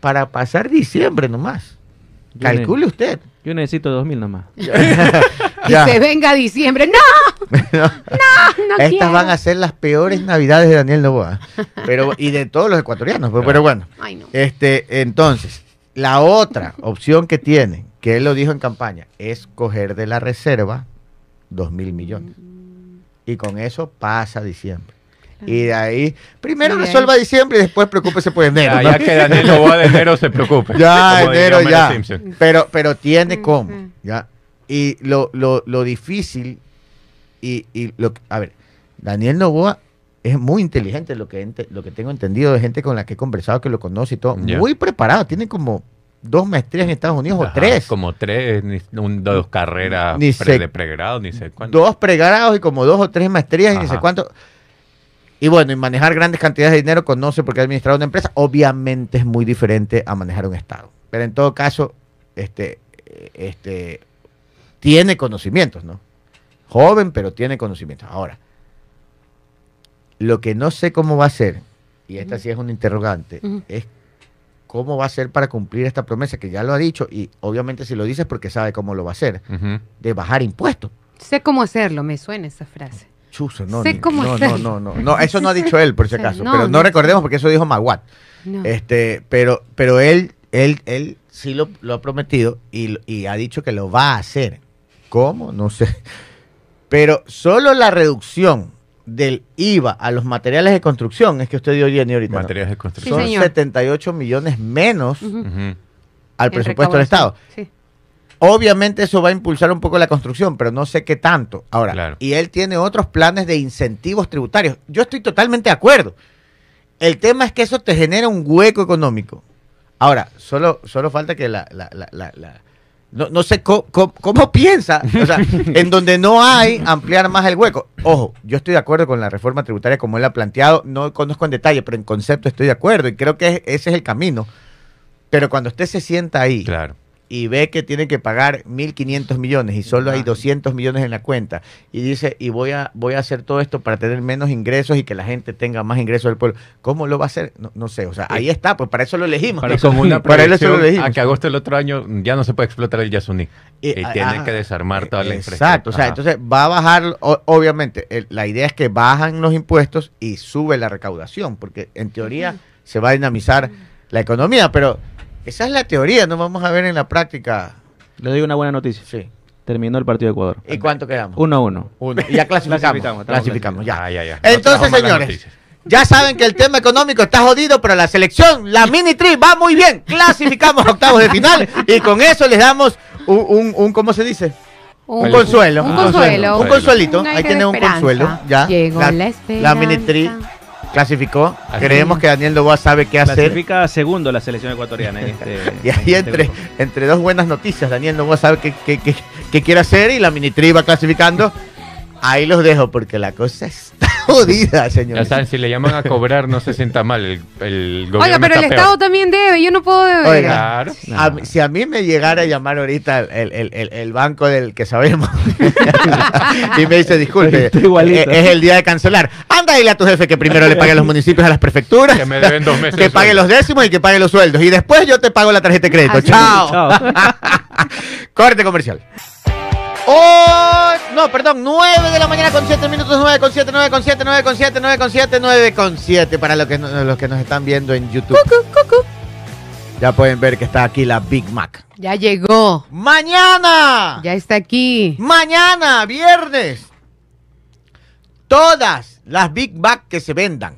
para pasar diciembre nomás. Calcule usted. yo necesito dos mil nomás. (laughs) (laughs) que se venga diciembre. (laughs) ¡No! No. No Estas quiero. van a ser las peores navidades de Daniel Novoa. Pero, y de todos los ecuatorianos. Pero, pero bueno, Ay, no. este, entonces, la otra opción que tiene, que él lo dijo en campaña, es coger de la reserva dos mil millones. Y con eso pasa diciembre. Y de ahí, primero resuelva diciembre y después preocúpese por enero. Ya, ¿no? ya que Daniel Novoa de enero se preocupe. Ya, enero ya. Pero, pero tiene cómo. ¿ya? Y lo, lo, lo difícil, y, y lo que- a ver, Daniel Novoa es muy inteligente, lo que, ente- lo que tengo entendido de gente con la que he conversado, que lo conoce y todo, muy preparado, tiene como dos maestrías en Estados Unidos o Ajá, tres, Como tres, ni, un- dos carreras Ni pre- sé- de pregrado, ni sé cuánto. dos pregrados y como dos o tres maestrías y ni sé Ajá. cuánto. Y bueno, y manejar grandes cantidades de dinero conoce porque ha administrado una empresa, obviamente es muy diferente a manejar un Estado. Pero en todo caso, este, este, tiene conocimientos, ¿no? Joven, pero tiene conocimientos. Ahora, Lo que no sé cómo va a ser, y esta sí es un interrogante, es cómo va a ser para cumplir esta promesa, que ya lo ha dicho, y obviamente si lo dice es porque sabe cómo lo va a hacer, de bajar impuestos. Sé cómo hacerlo, me suena esa frase. Chuzo, no, Sé ni- cómo no, no, no, no, no, eso no ha dicho él, por si (laughs) acaso, no, pero no, no. recordemos porque eso dijo Maguat. No. Este, pero, pero él, él, él sí lo, lo ha prometido y, y ha dicho que lo va a hacer. ¿Cómo? No sé. Pero solo la reducción del IVA a los materiales de construcción es que usted dio Jenny ahorita. ¿no? Materiales de Sí, construcción. Son señor. 78 millones menos al presupuesto del Estado. Sí. Obviamente eso va a impulsar un poco la construcción, pero no sé qué tanto. Ahora, Claro. y él tiene otros planes de incentivos tributarios. Yo estoy totalmente de acuerdo. El tema es que eso te genera un hueco económico. Ahora, solo, solo falta que la... la- la- la- no, no sé cómo, cómo- cómo piensa, o sea, (laughs) en donde no hay ampliar más el hueco. Ojo, yo estoy de acuerdo con la reforma tributaria como él ha planteado, no conozco en detalle, pero en concepto estoy de acuerdo y creo que es- ese es el camino. Pero cuando usted se sienta ahí Claro. Y ve que tiene que pagar 1.500 millones y solo hay 200 millones en la cuenta y dice, y voy a, voy a hacer todo esto para tener menos ingresos y que la gente tenga más ingresos del pueblo, ¿cómo lo va a hacer? No, no sé, o sea, ahí está, pues para eso lo elegimos. Y con una (laughs) para eso lo elegimos. a que agosto del otro año ya no se puede explotar el Yasuní. Y- Y, ah, tiene ah, que desarmar toda la infraestructura. Exacto, o sea, Ajá. entonces va a bajar, o- obviamente, el- la idea es que bajan los impuestos y sube la recaudación, porque en teoría se va a dinamizar la economía, pero esa es la teoría, no vamos a ver en la práctica. Le doy una buena noticia. Sí. Terminó el partido de Ecuador. ¿Y cuánto quedamos? Uno a uno. Uno. (laughs) Y ya clasificamos. Clasificamos, ya. Ah, ya, ya. Entonces, señores, ya saben que el tema económico está jodido, pero la selección, la (laughs) mini tri, va muy bien. Clasificamos octavos de final y con eso les damos un, un, un- ¿cómo se dice? Un, Un- consuelo. un consuelo. Un consuelito. Un Ahí tiene un consuelo. Ya. Llegó la, la la mini tri. Clasificó. Así Creemos que Daniel Novoa sabe qué hacer. Clasifica segundo la selección ecuatoriana en este. (laughs) Y ahí en este entre, grupo. entre dos buenas noticias, Daniel Novoa sabe qué, qué, qué- qué quiere hacer y la mini tri va clasificando. Ahí los dejo porque la cosa está jodida, Ya saben, si le llaman a cobrar, no se sienta mal. El, el gobierno Oiga, pero el Estado también debe, yo no puedo deber. Oiga. Claro. A si a mí me llegara a llamar ahorita el, el- el- el banco del que sabemos (laughs) y me dice, disculpe, eh, es el día de cancelar. Anda dile a tu jefe que primero le pague a los municipios, a las prefecturas, Que me deben dos meses que pague sueldo. los décimos y que pague los sueldos. Y después yo te pago la tarjeta de crédito. Así. Chao. (laughs) Chao. Corte comercial. Oh, no, perdón, 9 de la mañana con 7 minutos, 9 con 7, 9 con 7, 9 con 7, 9 con 7, 9 con 7 para los que, los que nos están viendo en YouTube. Ya pueden ver que está aquí la Big Mac. Ya llegó. Mañana, Ya está aquí. mañana, viernes, todas las Big Mac que se vendan,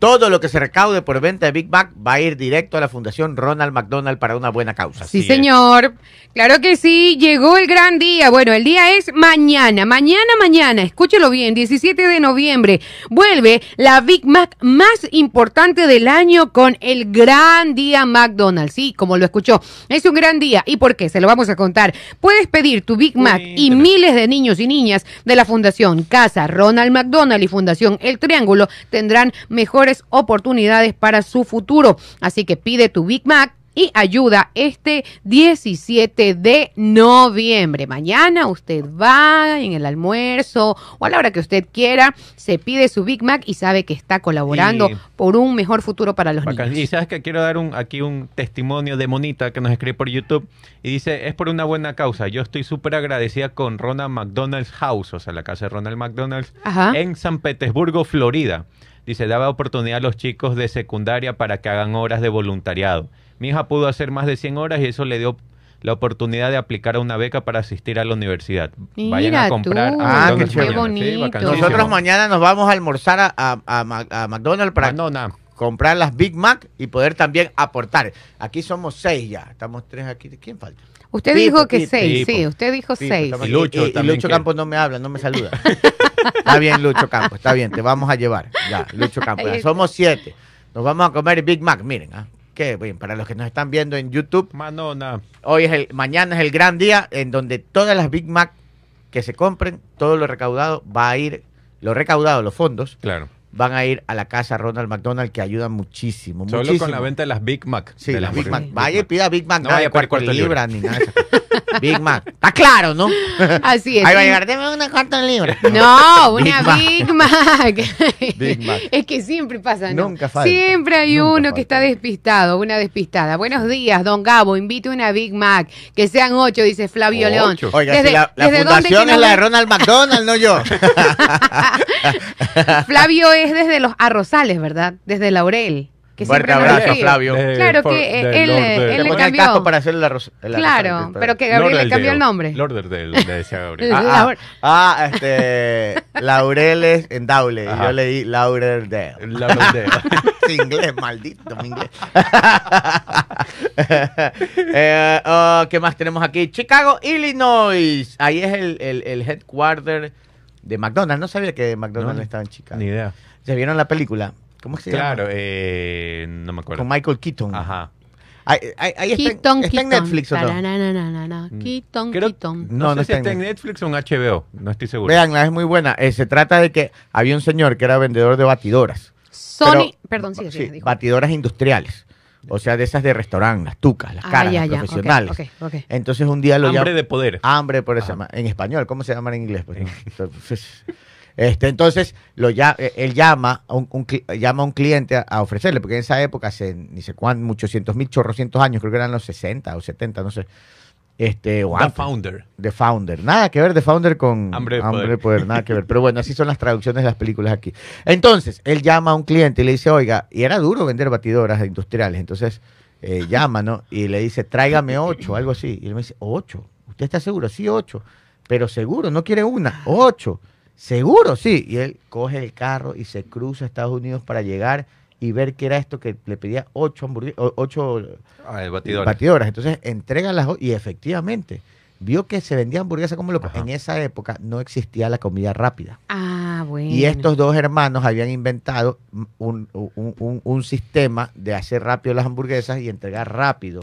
todo lo que se recaude por venta de Big Mac va a ir directo a la Fundación Ronald McDonald para una buena causa. Sí, Así es. señor. Claro que sí, llegó el gran día. Bueno, el día es mañana, mañana, mañana, escúchelo bien, 17 de noviembre, vuelve la Big Mac más importante del año con el gran día McDonald's. Sí, como lo escuchó, es un gran día. ¿Y por qué? Se lo vamos a contar. Puedes pedir tu Big Mac y miles de niños y niñas de la Fundación Casa Ronald McDonald y Fundación El Triángulo tendrán mejores oportunidades para su futuro. Así que pide tu Big Mac y ayuda este 17 de noviembre. Mañana usted va en el almuerzo o a la hora que usted quiera, se pide su Big Mac y sabe que está colaborando Y- por un mejor futuro para los Bacán. Y niños. sabes que quiero dar un, aquí un testimonio de Monita que nos escribe por YouTube y dice, es por una buena causa. Yo estoy súper agradecida con Ronald McDonald's House, o sea, la casa de Ronald McDonald's, Ajá. en San Petersburgo, Florida. Dice, daba oportunidad a los chicos de secundaria para que hagan horas de voluntariado. Mi hija pudo hacer más de 100 horas y eso le dio la oportunidad de aplicar a una beca para asistir a la universidad. Vayan Mira a comprar tú, a Ah, qué mañana. bonito. Nosotros mañana nos vamos a almorzar a, a- a Ma- a McDonald's para Manona. comprar las Big Mac y poder también aportar. Aquí somos seis ya. Estamos tres aquí. ¿Quién falta? Usted Pipo, dijo que Pipo, seis, Pipo. sí, usted dijo Sí, seis. Y. Lucho y, Lucho. Campos no me habla, no me saluda. está bien, Lucho Campos, está bien, te vamos a llevar. Ya, Lucho Campos. ya, somos siete. Nos vamos a comer Big Mac. Miren, ah, qué bien. Para los que nos están viendo en YouTube, Manona. hoy es el, mañana es el gran día en donde todas las Big Mac que se compren, todo lo recaudado va a ir, lo recaudado, los fondos, Claro. Van a ir a la casa Ronald McDonald que ayudan muchísimo. Solo muchísimo. con la venta de las Big Mac. Sí, de las Big Mac. Vaya y pida Big Mac, No nada vaya por cuarto cuarto libra ni nada. Big Mac. (laughs) Está claro, ¿no? Así es. Ahí va a llegar, deme una cuarta libra. (laughs) No, Big una Mac. Big Mac. (laughs) Big Mac. Es que siempre pasa, ¿no? Nunca falta, Siempre hay nunca uno falta. que está despistado, una despistada. Buenos días, don Gabo. Invite una Big Mac. Que sean ocho, dice Flavio Ocho. León. Oiga, Desde- si la, la ¿desde dónde fundación es la de? Ronald McDonald, no yo. Flavio es desde los arrozales, ¿verdad? Desde Laurel. Que Fuerte abrazo. Flavio. De- Claro por- que de él- Lord él le pone el cambió. casco para hacer el arroz. el Claro, arroz, pero que Gabriel le Lauderdale. cambió el nombre. Lauderdale, le decía (laughs) Gabriel. Ah, ah, ah, este. Laureles en Daule. y Ajá. Yo leí Lauderdale. Lauderdale. (laughs) Inglés, maldito mi inglés. (laughs) Eh, oh, ¿Qué más tenemos aquí? Chicago, Illinois. Ahí es el, el, el headquarter de McDonald's. No sabía que McDonald's No, estaba en Chicago. Ni idea. ¿Se vieron la película? ¿Cómo se Claro, llama? eh, no me acuerdo. Con Michael Keaton. Ajá. Ahí, ahí- ahí está, en- Keaton, está en Keaton. Netflix o no? Keaton, Creo- Keaton. No, No, no sé si está en está en Netflix o en HBO. No estoy seguro. Veanla, es muy buena. Eh, se trata de que había un señor que era vendedor de batidoras. Sony, Pero- perdón, sí, sí, Sí, dijo. batidoras industriales. O sea, de esas de restaurante, las tucas, las Ah, caras, ya, las ya, profesionales. ok, ok. Entonces un día lo Hambre llama- de poder. Hambre por eso. En español, ¿cómo se llama en inglés? Pues, no. Entonces, este, entonces lo ya, eh, él llama a un, llama a un cliente a, a ofrecerle, porque en esa época, hace ni sé cuántos, muchos cientos mil, chorrocientos años, creo que eran los 60 o 70, no sé. Este, o The antes. Founder. The Founder. Nada que ver The Founder con Hambre de poder. Nada que ver. (laughs) Pero bueno, así son las traducciones de las películas aquí. Entonces, él llama a un cliente y le dice, oiga, y era duro vender batidoras industriales. Entonces, eh, llama, ¿no? Y le dice, tráigame ocho, algo así. Y él me dice, ocho. ¿Usted está seguro? Sí, ocho. Pero seguro, no quiere una. Ocho. Seguro, sí. Y él coge el carro y se cruza a Estados Unidos para llegar y ver qué era esto que le pedía ocho hamburguesas, ocho Ah, batidoras. Entonces entrega las y efectivamente vio que se vendía hamburguesa como loco. Ajá. En esa época no existía la comida rápida. Ah, bueno. Y estos dos hermanos habían inventado un, un- un- un sistema de hacer rápido las hamburguesas y entregar rápido.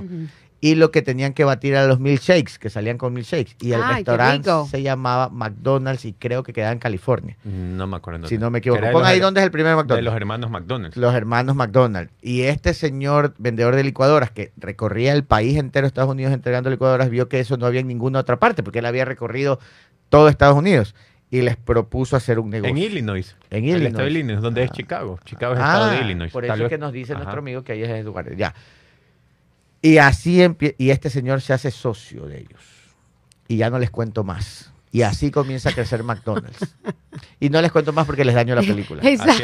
Y lo que tenían que batir a los milkshakes, que salían con milkshakes. Y el Ay, restaurante se llamaba McDonald's y creo que quedaba en California. No me acuerdo. Si no me equivoco. de Pon ahí dónde es el primer De McDonald's. los hermanos McDonald's. los hermanos McDonald. Y este señor vendedor de licuadoras que recorría el país entero, Estados Unidos, entregando licuadoras, vio que eso no había en ninguna otra parte, porque él había recorrido todo Estados Unidos. Y les propuso hacer un negocio. En Illinois. En El Illinois. estado de Illinois, donde es Ah. Chicago. Chicago es estado de Ah, Illinois. por Tal eso es vez- que nos dice Ajá. nuestro amigo que ahí es ese lugar. Ya. Y así empie- y este señor se hace socio de ellos. Y ya no les cuento más. Y así comienza a crecer McDonald's. (laughs) Y no les cuento más porque les daño la película. Así es, así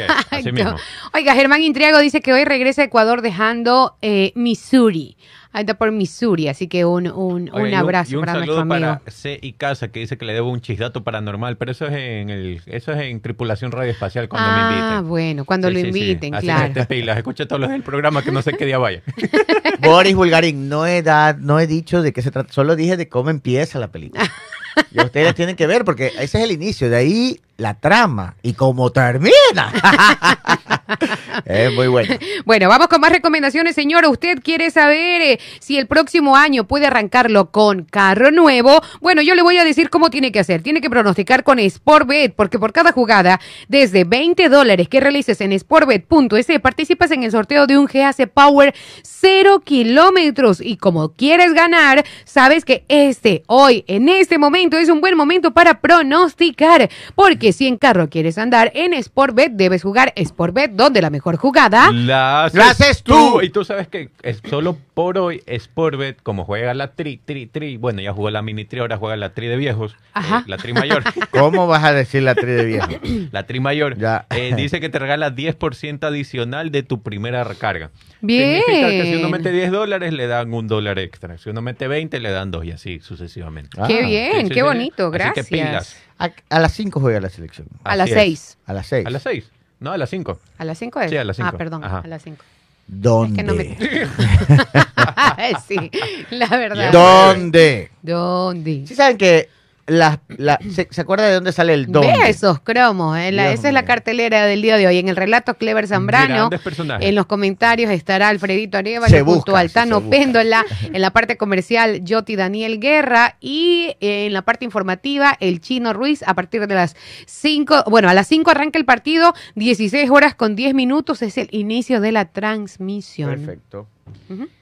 Exacto. mismo. Oiga, Germán Intriago dice que hoy regresa a Ecuador dejando eh, Missouri. Ahí está por Missouri, así que un, un, Oye, un y abrazo y un para nuestro saludo amigo. para C y Casa que dice que le debo un chisdato paranormal, pero eso es en el, eso es en tripulación radioespacial cuando me ah, inviten. bueno, cuando Sí, lo sí, sí. inviten, Así claro. que pilas, escucha todos los del programa que no sé qué día vaya. (laughs) Boris Bulgarín, no he, da- no he dicho de qué se trata, solo dije de cómo empieza la película. (laughs) Y ustedes tienen que ver, porque ese es el inicio, de ahí la trama y cómo termina. (laughs) es muy bueno. Bueno, vamos con más recomendaciones, señora. ¿Usted quiere saber eh, si el próximo año puede arrancarlo con carro nuevo? Bueno, yo le voy a decir cómo tiene que hacer. Tiene que pronosticar con Sportbet, porque por cada jugada, desde 20 dólares que realices en sportbet.es, participas en el sorteo de un GAC Power 0 kilómetros. Y como quieres ganar, sabes que este, hoy, en este momento, es un buen momento para pronosticar. Porque si en carro quieres andar en Sportbet, debes jugar Sportbet, donde la mejor jugada. La haces, La haces tú. Y tú sabes que es solo por hoy Sportbet, como juega la tri, tri, tri, bueno, ya jugó la mini tri, ahora juega la tri de viejos, Ajá. eh, la tri mayor. (laughs) ¿Cómo vas a decir la tri de viejo? (coughs) La tri mayor Ya. eh, dice que te regala 10% adicional de tu primera recarga. Bien. Significa que si uno mete 10 dólares, le dan un dólar extra. Si uno mete 20, le dan dos y así sucesivamente. Ah, qué bien, qué bonito, Así gracias. que pilas. A, a las 5 juega la selección. A las Así es. 6. A las 6. A las 6. No, a las 5. ¿A las 5 es? Sí, a las Ah, cinco. perdón, Ajá. a las 5. ¿Dónde? Es que no me- (laughs) (laughs) sí, la verdad. ¿Dónde? ¿Dónde? Sí saben que la, la- ¿se, se acuerda de dónde sale el dónde? Ve esos cromos. eh, la- esa es la cartelera del día de hoy. En el relato Clever Zambrano. En los comentarios estará Alfredito Se Arevalo junto busca, al sí, Tano se busca. Péndola. (laughs) En la parte comercial, Yoti Daniel Guerra. Y eh, en la parte informativa, el Chino Ruiz. A partir de las 5, bueno, a las 5 arranca el partido. 16 horas con 10 minutos es el inicio de la transmisión. Perfecto.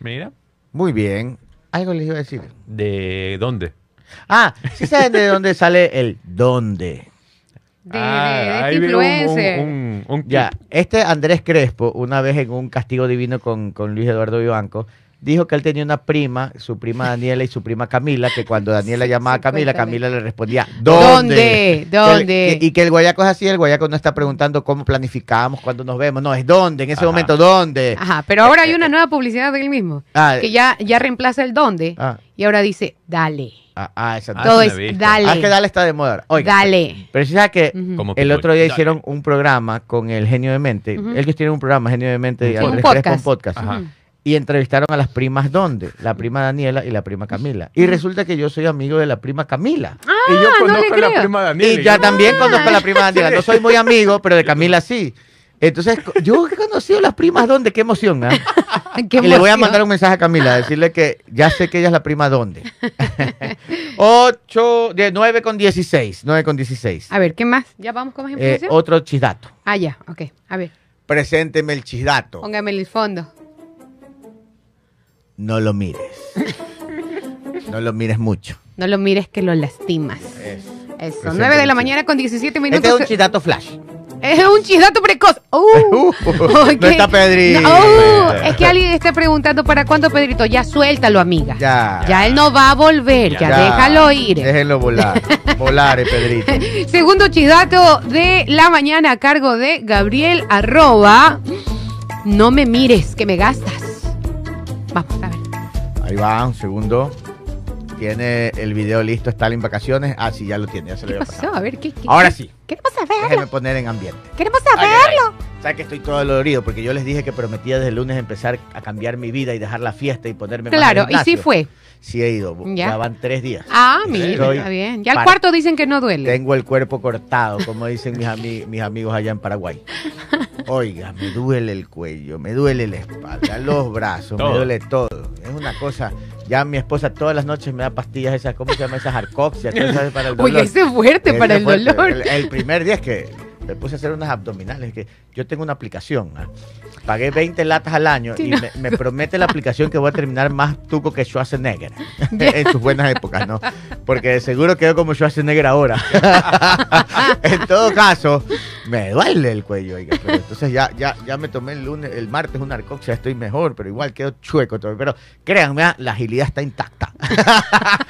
Mira. Muy bien. Algo les iba a decir. ¿De dónde? Ah, ¿sí saben de dónde sale el dónde? De, Ah, de- este influencer. un- un- un Ya, este Andrés Crespo, una vez en un castigo divino con, con Luis Eduardo Vivanco, dijo que él tenía una prima, su prima Daniela y su prima Camila, que cuando Daniela llamaba a Camila. Camila le respondía, ¿Dónde? ¿Dónde? ¿Dónde? Que el- que- y que el guayaco es así, el guayaco no está preguntando cómo planificamos, cuándo nos vemos, no, es dónde, en ese Ajá. momento, ¿dónde? Ajá, pero ahora hay una nueva publicidad del mismo. Ah, Que ya, ya reemplaza el dónde. Ah. Y ahora dice, dale. Ah, ah, esa Ah, Todo es dale. Ah, que Dale está de moda. Oiga, Dale. Pero si sabes que el otro día Dale. hicieron un programa con el Genio de Mente. Ujú. Ellos tienen un programa, Genio de Mente, y un Crespo, un podcast. podcast. Ajá. Y entrevistaron a las primas ¿dónde? La prima Daniela y la prima Camila. Y resulta que yo soy amigo de la prima Camila. y yo no le conozco a la creo. prima Daniela. y ya también conozco a la prima Daniela. No soy muy amigo, pero de Camila sí. Entonces, yo he conocido a las primas ¿dónde? Qué emoción, ¿ah? (laughs) Qué Y le voy a emoción. mandar un mensaje a Camila, a decirle que ya sé que ella es la prima ¿dónde? (laughs) 8, de 9 con 16. 9 con 16. A ver, ¿qué más? ¿Ya vamos con más Eh, información? otro chisdato. ah, ya, ok. A ver, Presénteme el chisdato. póngame el fondo. No lo mires. no lo mires mucho. No lo mires que lo lastimas. Eso. Eso, Presente 9 de la mañana con 17 Este minutos. es un chisdato flash. Es un chisdato precoz. (laughs) Uh, Uh, ok. no está Pedrito. No, uh, es que alguien está preguntando para cuándo Pedrito. Ya suéltalo, amiga. Ya. Ya él no va a volver. Ya, déjalo ir. Déjenlo volar. (laughs) volar, eh, Pedrito. Segundo chisdato de la mañana a cargo de Gabriel arroba. No me mires, que me gastas. Vamos a ver. Ahí va, un segundo. Tiene el video listo, está en vacaciones. Ah, sí, ya lo tiene, ya se lo ¿Qué había pasó? pasado. A ver, ¿qué? qué- Ahora sí. Queremos saberlo. Déjenme poner en ambiente. Queremos Ay, ay, saberlo. Ay. ¿Sabes que estoy todo dolorido? Porque yo les dije que prometía desde el lunes empezar a cambiar mi vida y dejar la fiesta y ponerme más Claro, al y sí fue. Sí he ido. Ya. Ya van tres días. Ah, mira, estoy está bien. Ya al para- cuarto dicen que no duele. Tengo el cuerpo cortado, como dicen mis, ami- mis amigos allá en Paraguay. Oiga, me duele el cuello, me duele la espalda, los brazos, me duele todo. Es una cosa. Ya mi esposa todas las noches me da pastillas esas, ¿cómo se llama? Esas arcoxias, todas esas para el dolor. Oye, ese es fuerte Ese para el fuerte. dolor. El, el primer día es que me puse a hacer unas abdominales, que yo tengo una aplicación. ¿ah? Pagué 20 latas al año Sí, y no. me, me promete la aplicación que voy a terminar más tuco que Schwarzenegger en sus buenas épocas, ¿no? Porque seguro quedo como Schwarzenegger ahora. (laughs) en todo caso, me duele el cuello, oiga, pero entonces ya, ya, ya me tomé el lunes, el martes una arcoxia, estoy mejor, pero igual quedo chueco todo. Pero créanme, ah, la agilidad está intacta. (laughs)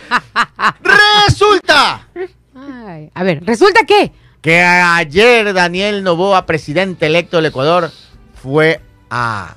(laughs) ¡Resulta! Ay, a ver, ¿resulta qué? Que ayer Daniel Novoa, presidente electo del Ecuador, fue a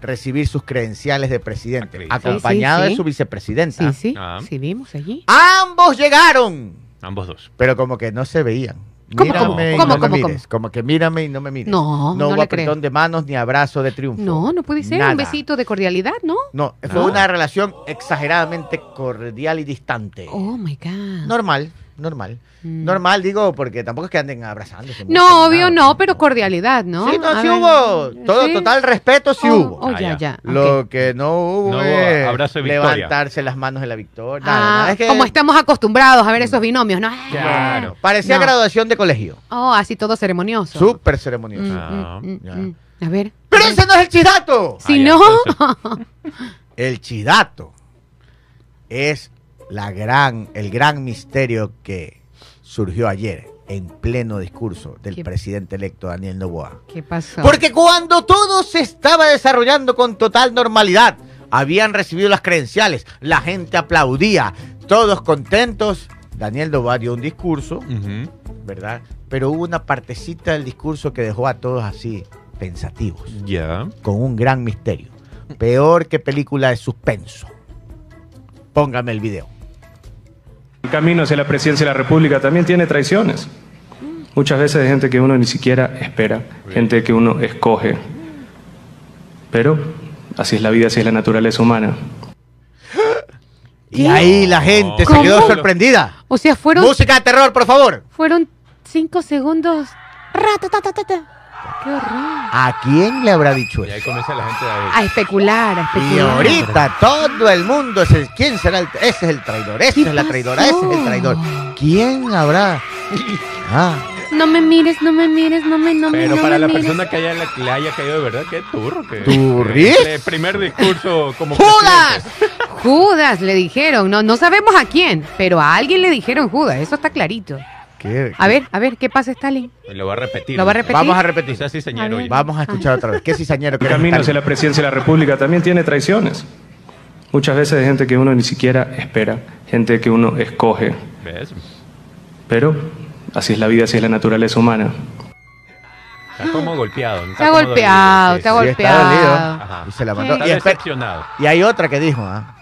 recibir sus credenciales de presidente, Acreditado. acompañado Sí, sí, de su vicepresidenta. Sí, sí, Ah. sí vimos allí. Ambos llegaron, Ambos dos. pero como que no se veían. ¿Cómo, mírame cómo? y ¿Cómo, no me cómo, mires. Como que mírame y no me mires. No, no hubo le apretón creo. de manos ni abrazo de triunfo. No, no puede ser Nada. un besito de cordialidad, ¿no? No, fue No. una relación exageradamente cordial y distante. Oh my God. Normal, normal. Mm. Normal, digo, porque tampoco es que anden abrazándose. mucho, No, obvio nada. no, pero cordialidad, ¿no? Sí, no, A sí ver, hubo. Todo ¿sí? total respeto, sí Oh, hubo. Oh, Ah, ya, ya. Lo que no hubo No hubo es abrazo de levantarse las manos de la victoria. nada, Ah, nada. Es que Como estamos acostumbrados a ver esos binomios, ¿no? Claro. parecía No. graduación de colegio. Oh, así todo ceremonioso. Súper ceremonioso. Mm, Ah, mm, mm, mm. A ver. Pero ese no es el chidato. Si Ah, ya, no. entonces. (laughs) El chidato es la gran, el gran misterio que surgió ayer en pleno discurso del ¿Qué? presidente electo Daniel Noboa. ¿Qué pasó? Porque cuando todo se estaba desarrollando con total normalidad, habían recibido las credenciales, la gente aplaudía, todos contentos. Daniel Noboa dio un discurso. ¿verdad? Pero hubo una partecita del discurso que dejó a todos así pensativos, Ya. con un gran misterio. Peor que película de suspenso. Póngame el video. El camino hacia la presidencia de la República también tiene traiciones. Muchas veces de gente que uno ni siquiera espera, gente que uno escoge. Pero así es la vida, así es la naturaleza humana. Y ahí la gente se quedó sorprendida. O sea, fueron, Música de terror, por favor. fueron cinco segundos. Ratatatata. Qué horror. ¿A quién le habrá dicho Y ahí eso? comienza la gente a A especular, a Y especular. ahorita todo el mundo es el, ¿quién será el, ese es el traidor, esa ¿Qué es la traidora, ese es el traidor. ¿Quién habrá? Ah, No me mires, no me mires, no me, no me, Pero no para me la mires. persona que haya, le haya caído de verdad, qué turro. Que, ¿Turris? El primer discurso como (laughs) ¡Judas! presidente. Judas le dijeron, no, no sabemos a quién, pero a alguien le dijeron Judas, eso está clarito. ¿Qué- A ver, a ver, ¿qué pasa, Stalin? Lo va a repetir. ¿Lo va a repetir? Vamos a repetir. Quizás sí, A señor. ver. oye. Vamos a escuchar otra vez. ¿Qué cizañero El camino hacia la presidencia de la República también tiene traiciones. Muchas veces de gente que uno ni siquiera espera, gente que uno escoge. ¿Ves? Pero así es la vida, así es la naturaleza humana. Está como golpeado. Se ha golpeado, ha Sí, está golpeado. dolido. Ajá. Y se la mandó. Está Y, y hay otra que dijo, ¿ah?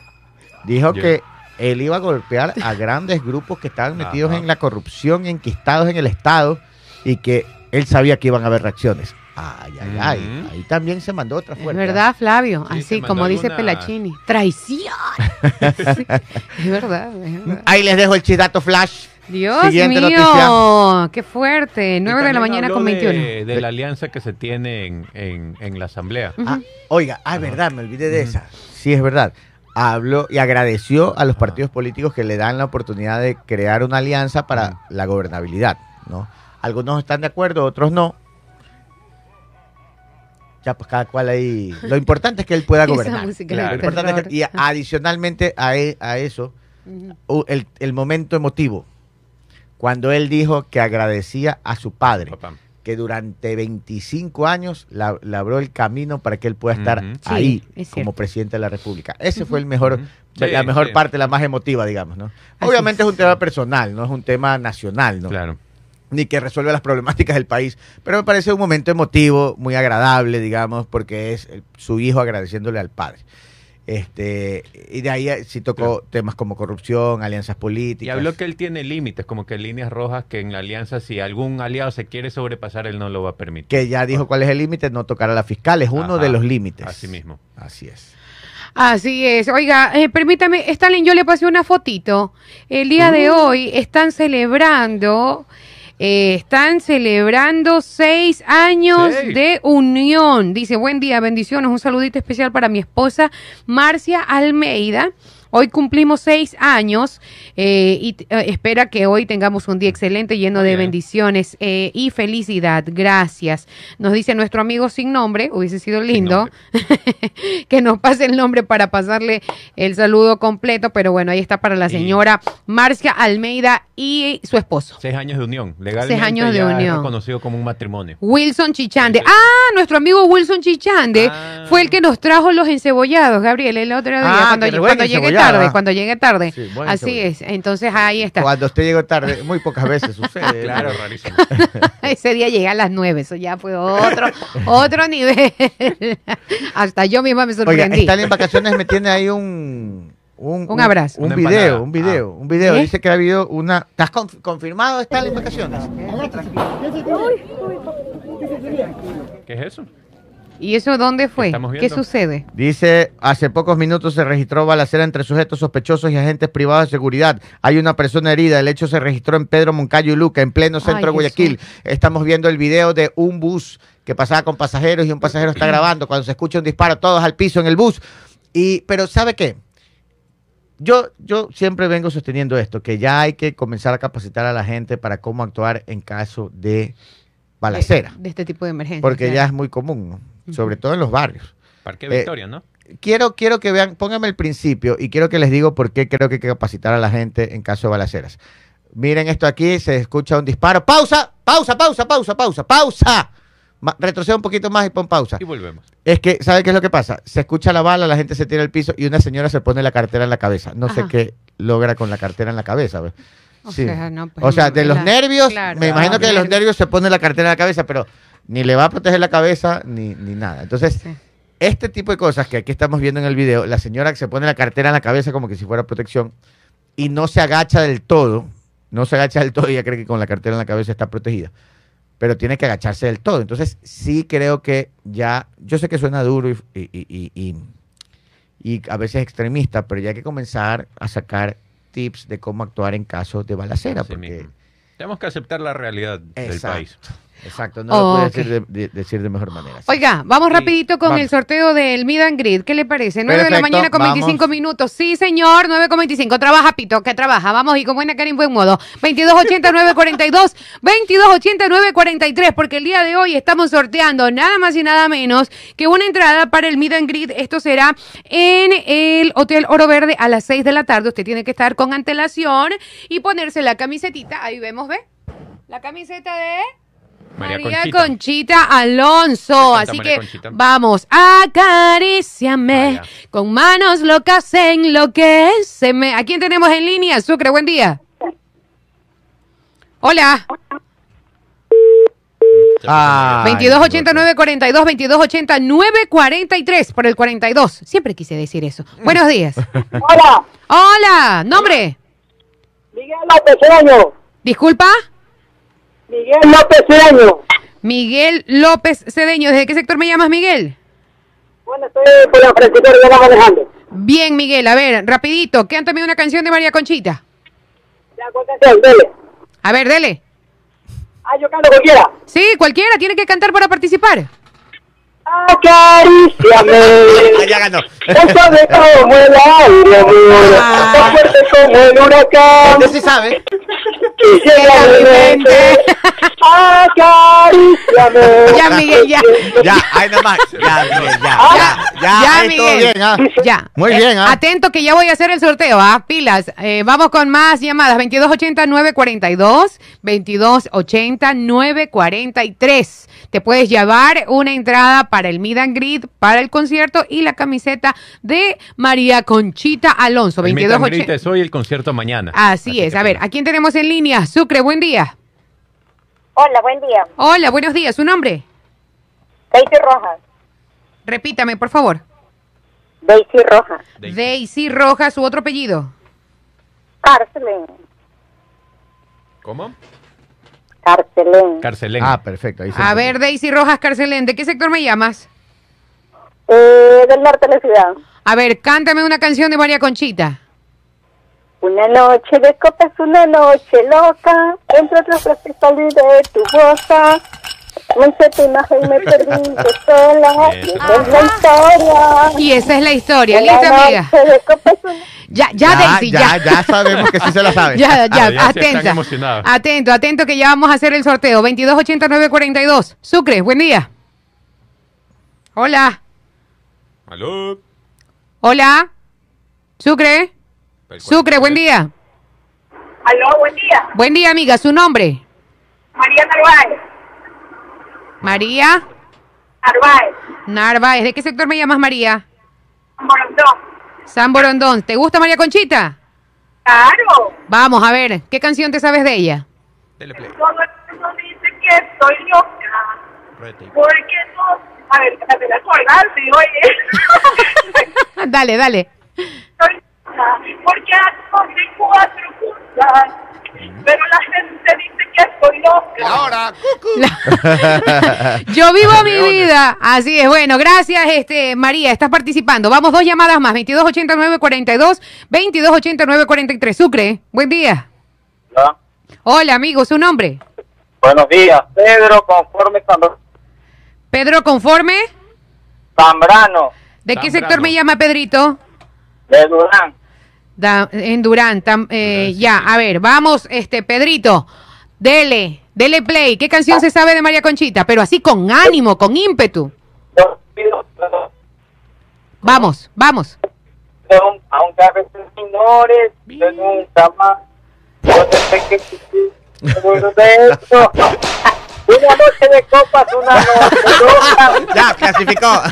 Dijo Yo- que él iba a golpear a (laughs) grandes grupos que estaban metidos Ajá. en la corrupción, enquistados en el Estado, y que él sabía que iban a haber reacciones. Ay, ay, ay. Ujú. Ahí también se mandó otra Es fuerte. verdad, Flavio, Sí, así como dice alguna- Pelachini. Traición. (laughs) Sí, es verdad, es verdad. Ahí les dejo el chidato flash. Dios Siguiente mío, noticia. qué fuerte. Y 9 de la mañana con de- 21. De, la alianza que se tiene en, en- en la asamblea. Ah, oiga, ah, es verdad, me olvidé de esa. Sí, es verdad. Habló y agradeció a los partidos políticos que le dan la oportunidad de crear una alianza para la gobernabilidad, ¿no? Algunos están de acuerdo, otros no. Ya, pues cada cual ahí. Lo (laughs) importante es que él pueda gobernar. Claro. Lo de importante es que- y adicionalmente a, e- a eso, el momento emotivo, cuando él dijo que agradecía a su padre Papá. Que durante 25 años la- labró el camino para que él pueda estar ahí es como presidente de la República. Ese fue el mejor. Sí, la mejor sí. parte, la más emotiva, digamos, ¿no? Así Obviamente es es. un tema personal, no es un tema nacional, ¿no? Claro. Ni que resuelve las problemáticas del país, pero me parece un momento emotivo, muy agradable, digamos, porque es su hijo agradeciéndole al padre. Este, y de ahí eh, sí tocó temas como corrupción, alianzas políticas. Y habló que él tiene límites, como que líneas rojas que en la alianza, si algún aliado se quiere sobrepasar, él no lo va a permitir. que ya dijo cuál es el límite, no tocar a la fiscal, es uno Ajá, de los límites. Así mismo. Así es. Así es. Oiga, eh, permítame, Stalin, yo le pasé una fotito. El día de hoy están celebrando, eh, están celebrando seis años de unión. Dice, buen día, bendiciones, un saludito especial para mi esposa Marcia Almeida. Hoy cumplimos seis años eh, y eh, espera que hoy tengamos un día excelente lleno de bendiciones eh, y felicidad. Gracias. Nos dice nuestro amigo sin nombre, hubiese sido lindo (laughs) que nos pase el nombre para pasarle el saludo completo, pero bueno, ahí está para la señora Marcia Almeida y su esposo. Seis años de unión. Legalmente Seis años de ya unión. es reconocido como un matrimonio. Wilson Chichande. Ah, nuestro amigo Wilson Chichande Ah. fue el que nos trajo los encebollados, Gabriel, el otro día, Ah, cuando, cuando llegué tarde, cuando llegué tarde. Sí, Así es. Entonces ahí está. Cuando usted llegó tarde, muy pocas veces (laughs) sucede. Claro, rarísimo. (laughs) Ese día llegué a las nueve, eso ya fue otro, otro nivel. (laughs) Hasta yo misma me Oiga, sorprendí. están en vacaciones me tiene ahí un... Un, Un abrazo. Un video, empanada. un video, Ah. un video. ¿Eh? Dice que ha habido una... ¿Estás conf- confirmado estar en vacaciones? ¿Qué es eso? ¿Y eso dónde fue? ¿Qué sucede? Dice, hace pocos minutos se registró balacera entre sujetos sospechosos y agentes privados de seguridad. Hay una persona herida. El hecho se registró en Pedro Moncayo y Luca, en pleno centro Ay, de Guayaquil. Jesús. Estamos viendo el video de un bus que pasaba con pasajeros y un pasajero está (clears throat) grabando. Cuando se escucha un disparo, todos al piso en el bus. Y, pero ¿sabe qué? Yo, yo siempre vengo sosteniendo esto, que ya hay que comenzar a capacitar a la gente para cómo actuar en caso de balacera. De, de este tipo de emergencia. Porque ya es muy común, ¿no? Sobre todo en los barrios Parque Eh, Victoria, ¿no? quiero, quiero que vean, pónganme el principio y quiero que les digo por qué creo que hay que capacitar a la gente en caso de balaceras. Miren esto aquí, se escucha un disparo. ¡Pausa! ¡Pausa, pausa, pausa, pausa! ¡Pausa! Ma- retrocede un poquito más y pon pausa. Y volvemos. Es que, ¿sabe qué es lo que pasa? Se escucha la bala, la gente se tira al piso y una señora se pone la cartera en la cabeza. No sé qué logra con la cartera en la cabeza. ¿Ves? O Sí. sea, no, pues o sea, de los la- nervios, claro, me imagino que de los nervios. se pone la cartera en la cabeza, pero ni le va a proteger la cabeza ni, ni nada. Entonces, Sí. este tipo de cosas que aquí estamos viendo en el video, la señora que se pone la cartera en la cabeza como que si fuera protección y no se agacha del todo, no se agacha del todo y ya cree que con la cartera en la cabeza está protegida, pero tiene que agacharse del todo. Entonces sí creo que ya, yo sé que suena duro y- y- y- y a veces extremista, pero ya hay que comenzar a sacar tips de cómo actuar en caso de balacera. Así porque, mismo. Tenemos que aceptar la realidad del país. Exacto, no lo puede Ok. decir de, de- decir de mejor manera. Oiga, vamos Sí, rapidito con vamos. el sorteo del and Greet. ¿Qué le parece? 9 de la mañana con vamos. 25 minutos. Sí, señor, 9 con 25. Trabaja, Pito, que trabaja. Vamos y con buena cara y buen modo. 2280 942 2280 943 porque el día de hoy estamos sorteando nada más y nada menos que una entrada para el and Greet. Esto será en el Hotel Oro Verde a las 6 de la tarde. Usted tiene que estar con antelación y ponerse la camisetita. Ahí vemos, ¿ve? La camiseta de... María, María Conchita. Conchita, Alonso. Así María que Conchita. vamos, acaríciame Ah, con manos locas en lo que se me. ¿A quién tenemos en línea? Sucre, buen día. Hola, Ah, 2289-42, 2280-943 por el 42. Siempre quise decir eso. Buenos días. Hola, Hola, nombre. Miguel López. Disculpa, Miguel López Cedeño. Miguel López Cedeño. ¿Desde qué sector me llamas, Miguel? Bueno, estoy por la Francisco Rivera manejando. Bien, Miguel. A ver, rapidito. Cántame una canción de María Conchita. Ya, ¿cuál canción? Dele. A ver, dele. Ah, yo canto cualquiera. Sí, cualquiera tiene que cantar para participar. Acaríciame. (laughs) Ah, ya ganó. Suave como el aire, amor. Ah. Tan fuerte como el huracán. Este sí sabe. Acaríciame. Ya, Miguel, ya. Ya, ahí nomás. Ya, Miguel, ya. Ah, Ya, ya, ya, todo Miguel. bien, ah. Ya. Muy Eh, bien, ¿ah? Atento que ya voy a hacer el sorteo, ¿ah? Pilas. Eh, vamos con más llamadas. 2280-942, 2280-943. Te puedes llevar una entrada para el and Greet, para el concierto y la camiseta de María Conchita Alonso. El meet and greet 2280. es hoy el concierto mañana. Así es. que A ver, ¿a quién tenemos en línea? Sucre, buen día. Hola, buen día. Hola, buenos días. ¿Su nombre? Daisy Rojas. Repítame, por favor. Daisy Rojas. Daisy. Rojas, su otro apellido. Carcelén. ¿Cómo? Carcelén. Carcelén. Ah, perfecto. Ahí se A ver, Daisy Rojas Carcelén, ¿de qué sector me llamas? Eh, del norte de la ciudad. A ver, cántame una canción de María Conchita. Una noche de copas, una noche loca. Entre otras frases salí de tu boca. Pensé tu imagen y me perdí yo sola. Y esa es la historia. Y esa es la historia, Una lista amiga. noche de copas, una- Ya, ya, Daisy, ya. ya, ya sabemos que sí se la sabe. (laughs) Ya, ya, Ah, ya atenta. Atento, atento que ya vamos a hacer el sorteo. 228942. Sucre, buen día. Hola. Aló. Hola. Sucre. Sucre, buen día. Aló, buen día. Buen día, amiga. ¿Su nombre? María Narváez. María Narváez. Narváez. ¿De qué sector me llamas, María? Morondón. San Borondón. ¿Te gusta María Conchita? Claro. Vamos a ver, ¿qué canción te sabes de ella? Dele play. Todo el mundo dice que estoy loca. Rete. Porque no. A ver, espérate, la colgar, sí, oye. (laughs) dale, dale. Estoy. Porque hago de cuatro cosas. Pero la gente dice que estoy loca. Ahora, (laughs) Yo vivo mi vida. Así es. Bueno, gracias, este María, estás participando. Vamos, dos llamadas más. 2289-42, 2289-43. Sucre, buen día. Ah, Hola, amigo, ¿su nombre? Buenos días, Pedro Conforme Zam- Pedro Conforme. Zambrano, ¿De qué Zambrano. sector me llama Pedrito? De Durán. Da- en Durán. tam- eh, ya, a ver, vamos, este, Pedrito. Dele, dele play. ¿Qué canción se sabe de María Conchita? Pero así con ánimo, con ímpetu. Yo pido perdón, Vamos, vamos. aunque a veces ignores, yo nunca más. Yo sé que. Una noche de copas, una noche ya, clasificó.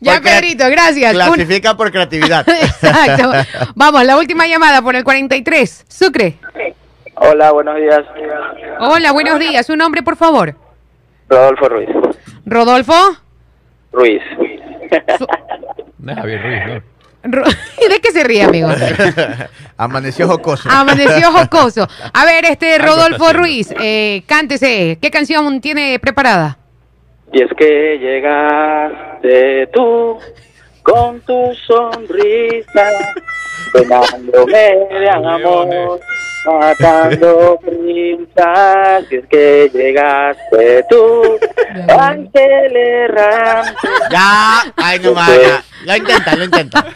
Ya, Pedrito, gracias. Un- Clasifica por creatividad. (laughs) Exacto. Vamos, la última llamada por el 43. Sucre. Hola, buenos días. Hola, buenos días. ¿Su nombre, por favor? Rodolfo Ruiz. Rodolfo. Ruiz. No es Javier Ruiz, ¿no? Ro- (laughs) ¿De qué se ríe, amigo? (laughs) Amaneció jocoso. Amaneció jocoso. A ver, este Rodolfo. Ruiz, eh, cántese. ¿Qué canción tiene preparada? Y es que llegaste tú con tu sonrisa (laughs) llenándome de amor, matando (laughs) prisas, si es que llegaste tú, ángel errante. Ya, ay, no más, ya. Lo intenta, lo intenta.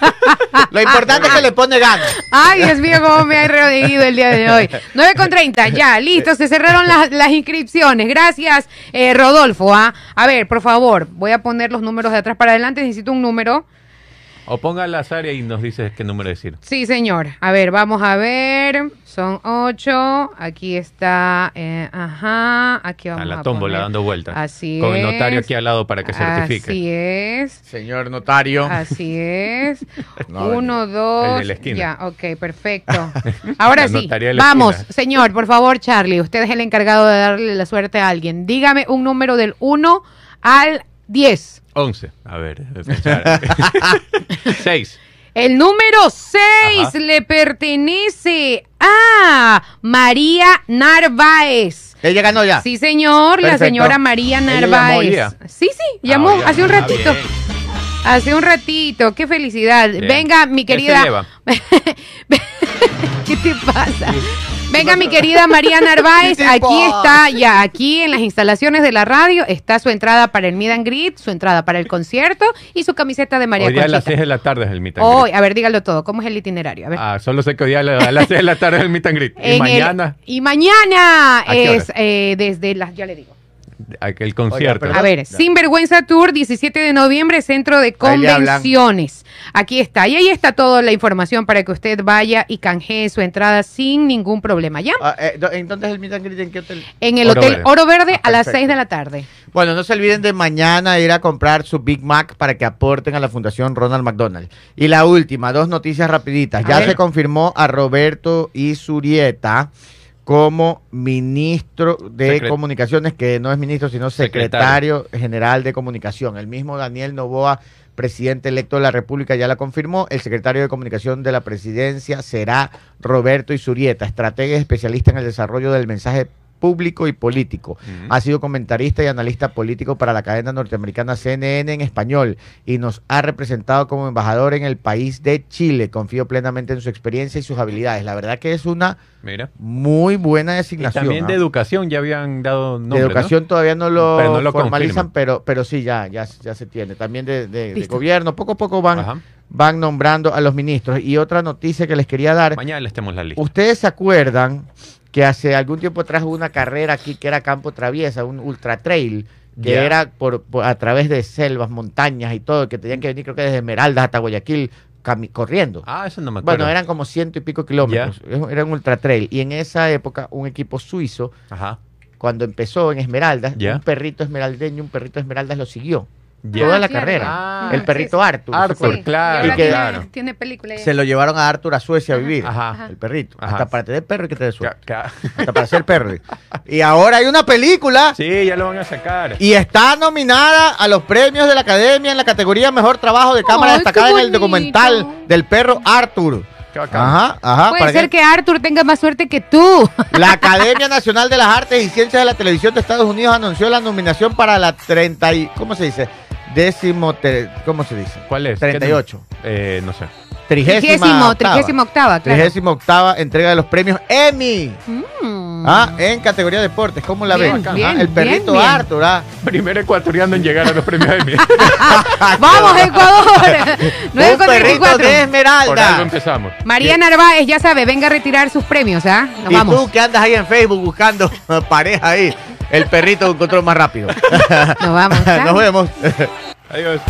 Lo importante es que le pone ganas. Ay, Dios mío, cómo me ha reído el día de hoy. 9 con 30, ya, listo, se cerraron las, las inscripciones. Gracias, eh, Rodolfo. ¿ah? A ver, por favor, voy a poner los números de atrás para adelante. Necesito un número. O ponga al azar y nos dices qué número decir. Sí, señor. A ver, vamos a ver. Son 8. Aquí está. eh, ajá. Aquí vamos A a la tómbola poner. dando vueltas. Así Con el es. notario aquí al lado para que certifique. Así es. Señor notario. Así es. (laughs) No, Uno, El dos. de la esquina. Ya, ok, perfecto. (laughs) Ahora La sí, de vamos, esquina. señor, por favor, Charlie, usted es el encargado de darle la suerte a alguien. Dígame un número del 1 al 10. 11. A ver, pensar. 6. (laughs) El número 6 Ajá. le pertenece a María Narváez. Ella ganó ya. Sí, señor, la señora María Ella Narváez. llamó ya. Sí, sí, llamó Ah, ya. hace un ratito. Hace un ratito, qué felicidad. Bien. Venga, mi ¿Qué se querida. lleva? (laughs) ¿Qué te pasa? Venga, mi querida María Narváez, (laughs) ¿Qué te aquí está, ya, aquí en las instalaciones de la radio, está su entrada para el Meet and Greet, su entrada para el concierto y su camiseta de María Hoy día a las Conchita. 6 de la tarde es el meet and Hoy, greet. a ver, dígalo todo, ¿cómo es el itinerario? A ver. Ah, solo sé que hoy día a las 6 de la tarde es el meet and greet. (laughs) Y En el- mañana, y mañana es eh, desde las, ya le digo. Aquel concierto. Oiga, A ver, Ya. Sinvergüenza Tour, 17 de noviembre, Centro de. Convenciones. Aquí está. Y ahí está toda la información para que usted vaya y canjee su entrada sin ningún problema. ¿Ya? Ah, eh, Entonces, ¿el meet and greet en qué hotel? En el Oro Hotel Verde. Oro Verde Ah, a las perfecto. 6 de la tarde. Bueno, no se olviden de mañana ir a comprar su Big Mac para que aporten a la Fundación Ronald McDonald. Y la última, dos noticias rapiditas. A Ya ver. se confirmó a Roberto Isurieta como ministro de Secret- Comunicaciones, que no es ministro, sino secretario, Secretario. general de Comunicación. El mismo Daniel Novoa, presidente electo de la República, ya la confirmó. El secretario de Comunicación de la presidencia será Roberto Isurieta, estratega y especialista en el desarrollo del mensaje público y político. Ha sido comentarista y analista político para la cadena norteamericana CNN en español y nos ha representado como embajador en el país de Chile. Confío plenamente en su experiencia y sus habilidades. La verdad que es una Mira. muy buena Y designación. también de ¿ah? educación ya habían dado nombre, de educación todavía no lo, Pero no lo formalizan, pero, pero sí, ya, ya, ya se tiene. También de, de- de Listo. gobierno, poco a poco ¿no? van, Ajá. van nombrando a los ministros. Y otra noticia que les quería dar, Mañana les tenemos la lista. ¿Ustedes se acuerdan que hace algún tiempo atrás hubo una carrera aquí que era campo traviesa, un ultra trail, que era por, por- a través de selvas, montañas y todo, que tenían que venir creo que desde Esmeraldas hasta Guayaquil corriendo? Ah, eso no me acuerdo. Bueno, eran como ciento y pico kilómetros, era un ultra trail. Y en esa época un equipo suizo, Ajá. cuando empezó en Esmeraldas, un perrito esmeraldeño, un perrito Esmeraldas lo siguió. Ya. Toda Ah, la claro. carrera. Ah, el perrito sí. Arthur. ¿se Arthur, claro, Y Y que- tiene, claro. tiene película. ya. Se lo llevaron a Arthur a Suecia a vivir. Ajá. El perrito. Ajá. Hasta para tener perro hay que. Ca- ca- Hasta para ser perro. Y ahora hay una película Sí, ya lo van a sacar. y está nominada a los premios de la Academia en la categoría Mejor Trabajo de Cámara Ay, destacada en el documental del perro Arthur. Qué bacán. Ajá, ajá. Puede para ser que- que Arthur tenga más suerte que tú. (laughs) La Academia Nacional de las Artes y Ciencias de la Televisión de Estados Unidos anunció la nominación para la 30 y, ¿cómo se dice? Décimo, te- ¿cómo se dice? ¿Cuál es? 38. ¿Qué- Eh, no sé. Trigésima Trigésimo, octava. trigésima octava, claro. Trigésima octava entrega de los premios Emmy. Mm. Ah, en categoría deportes. ¿Cómo la Bien, ven? bien, Ah, el perrito bien, bien. Arthur, ah. Primer ecuatoriano en llegar a los premios Emmy. (laughs) ¡Vamos, Ecuador! 9 Un (laughs) con perrito 34. de Por algo Esmeralda. empezamos. María Narváez, ya sabe, venga a retirar sus premios, ¿ah? Nos Y vamos. tú que andas ahí en Facebook buscando (laughs) pareja ahí. El perrito encontró más rápido. Nos vamos. Nos vemos. Adiós.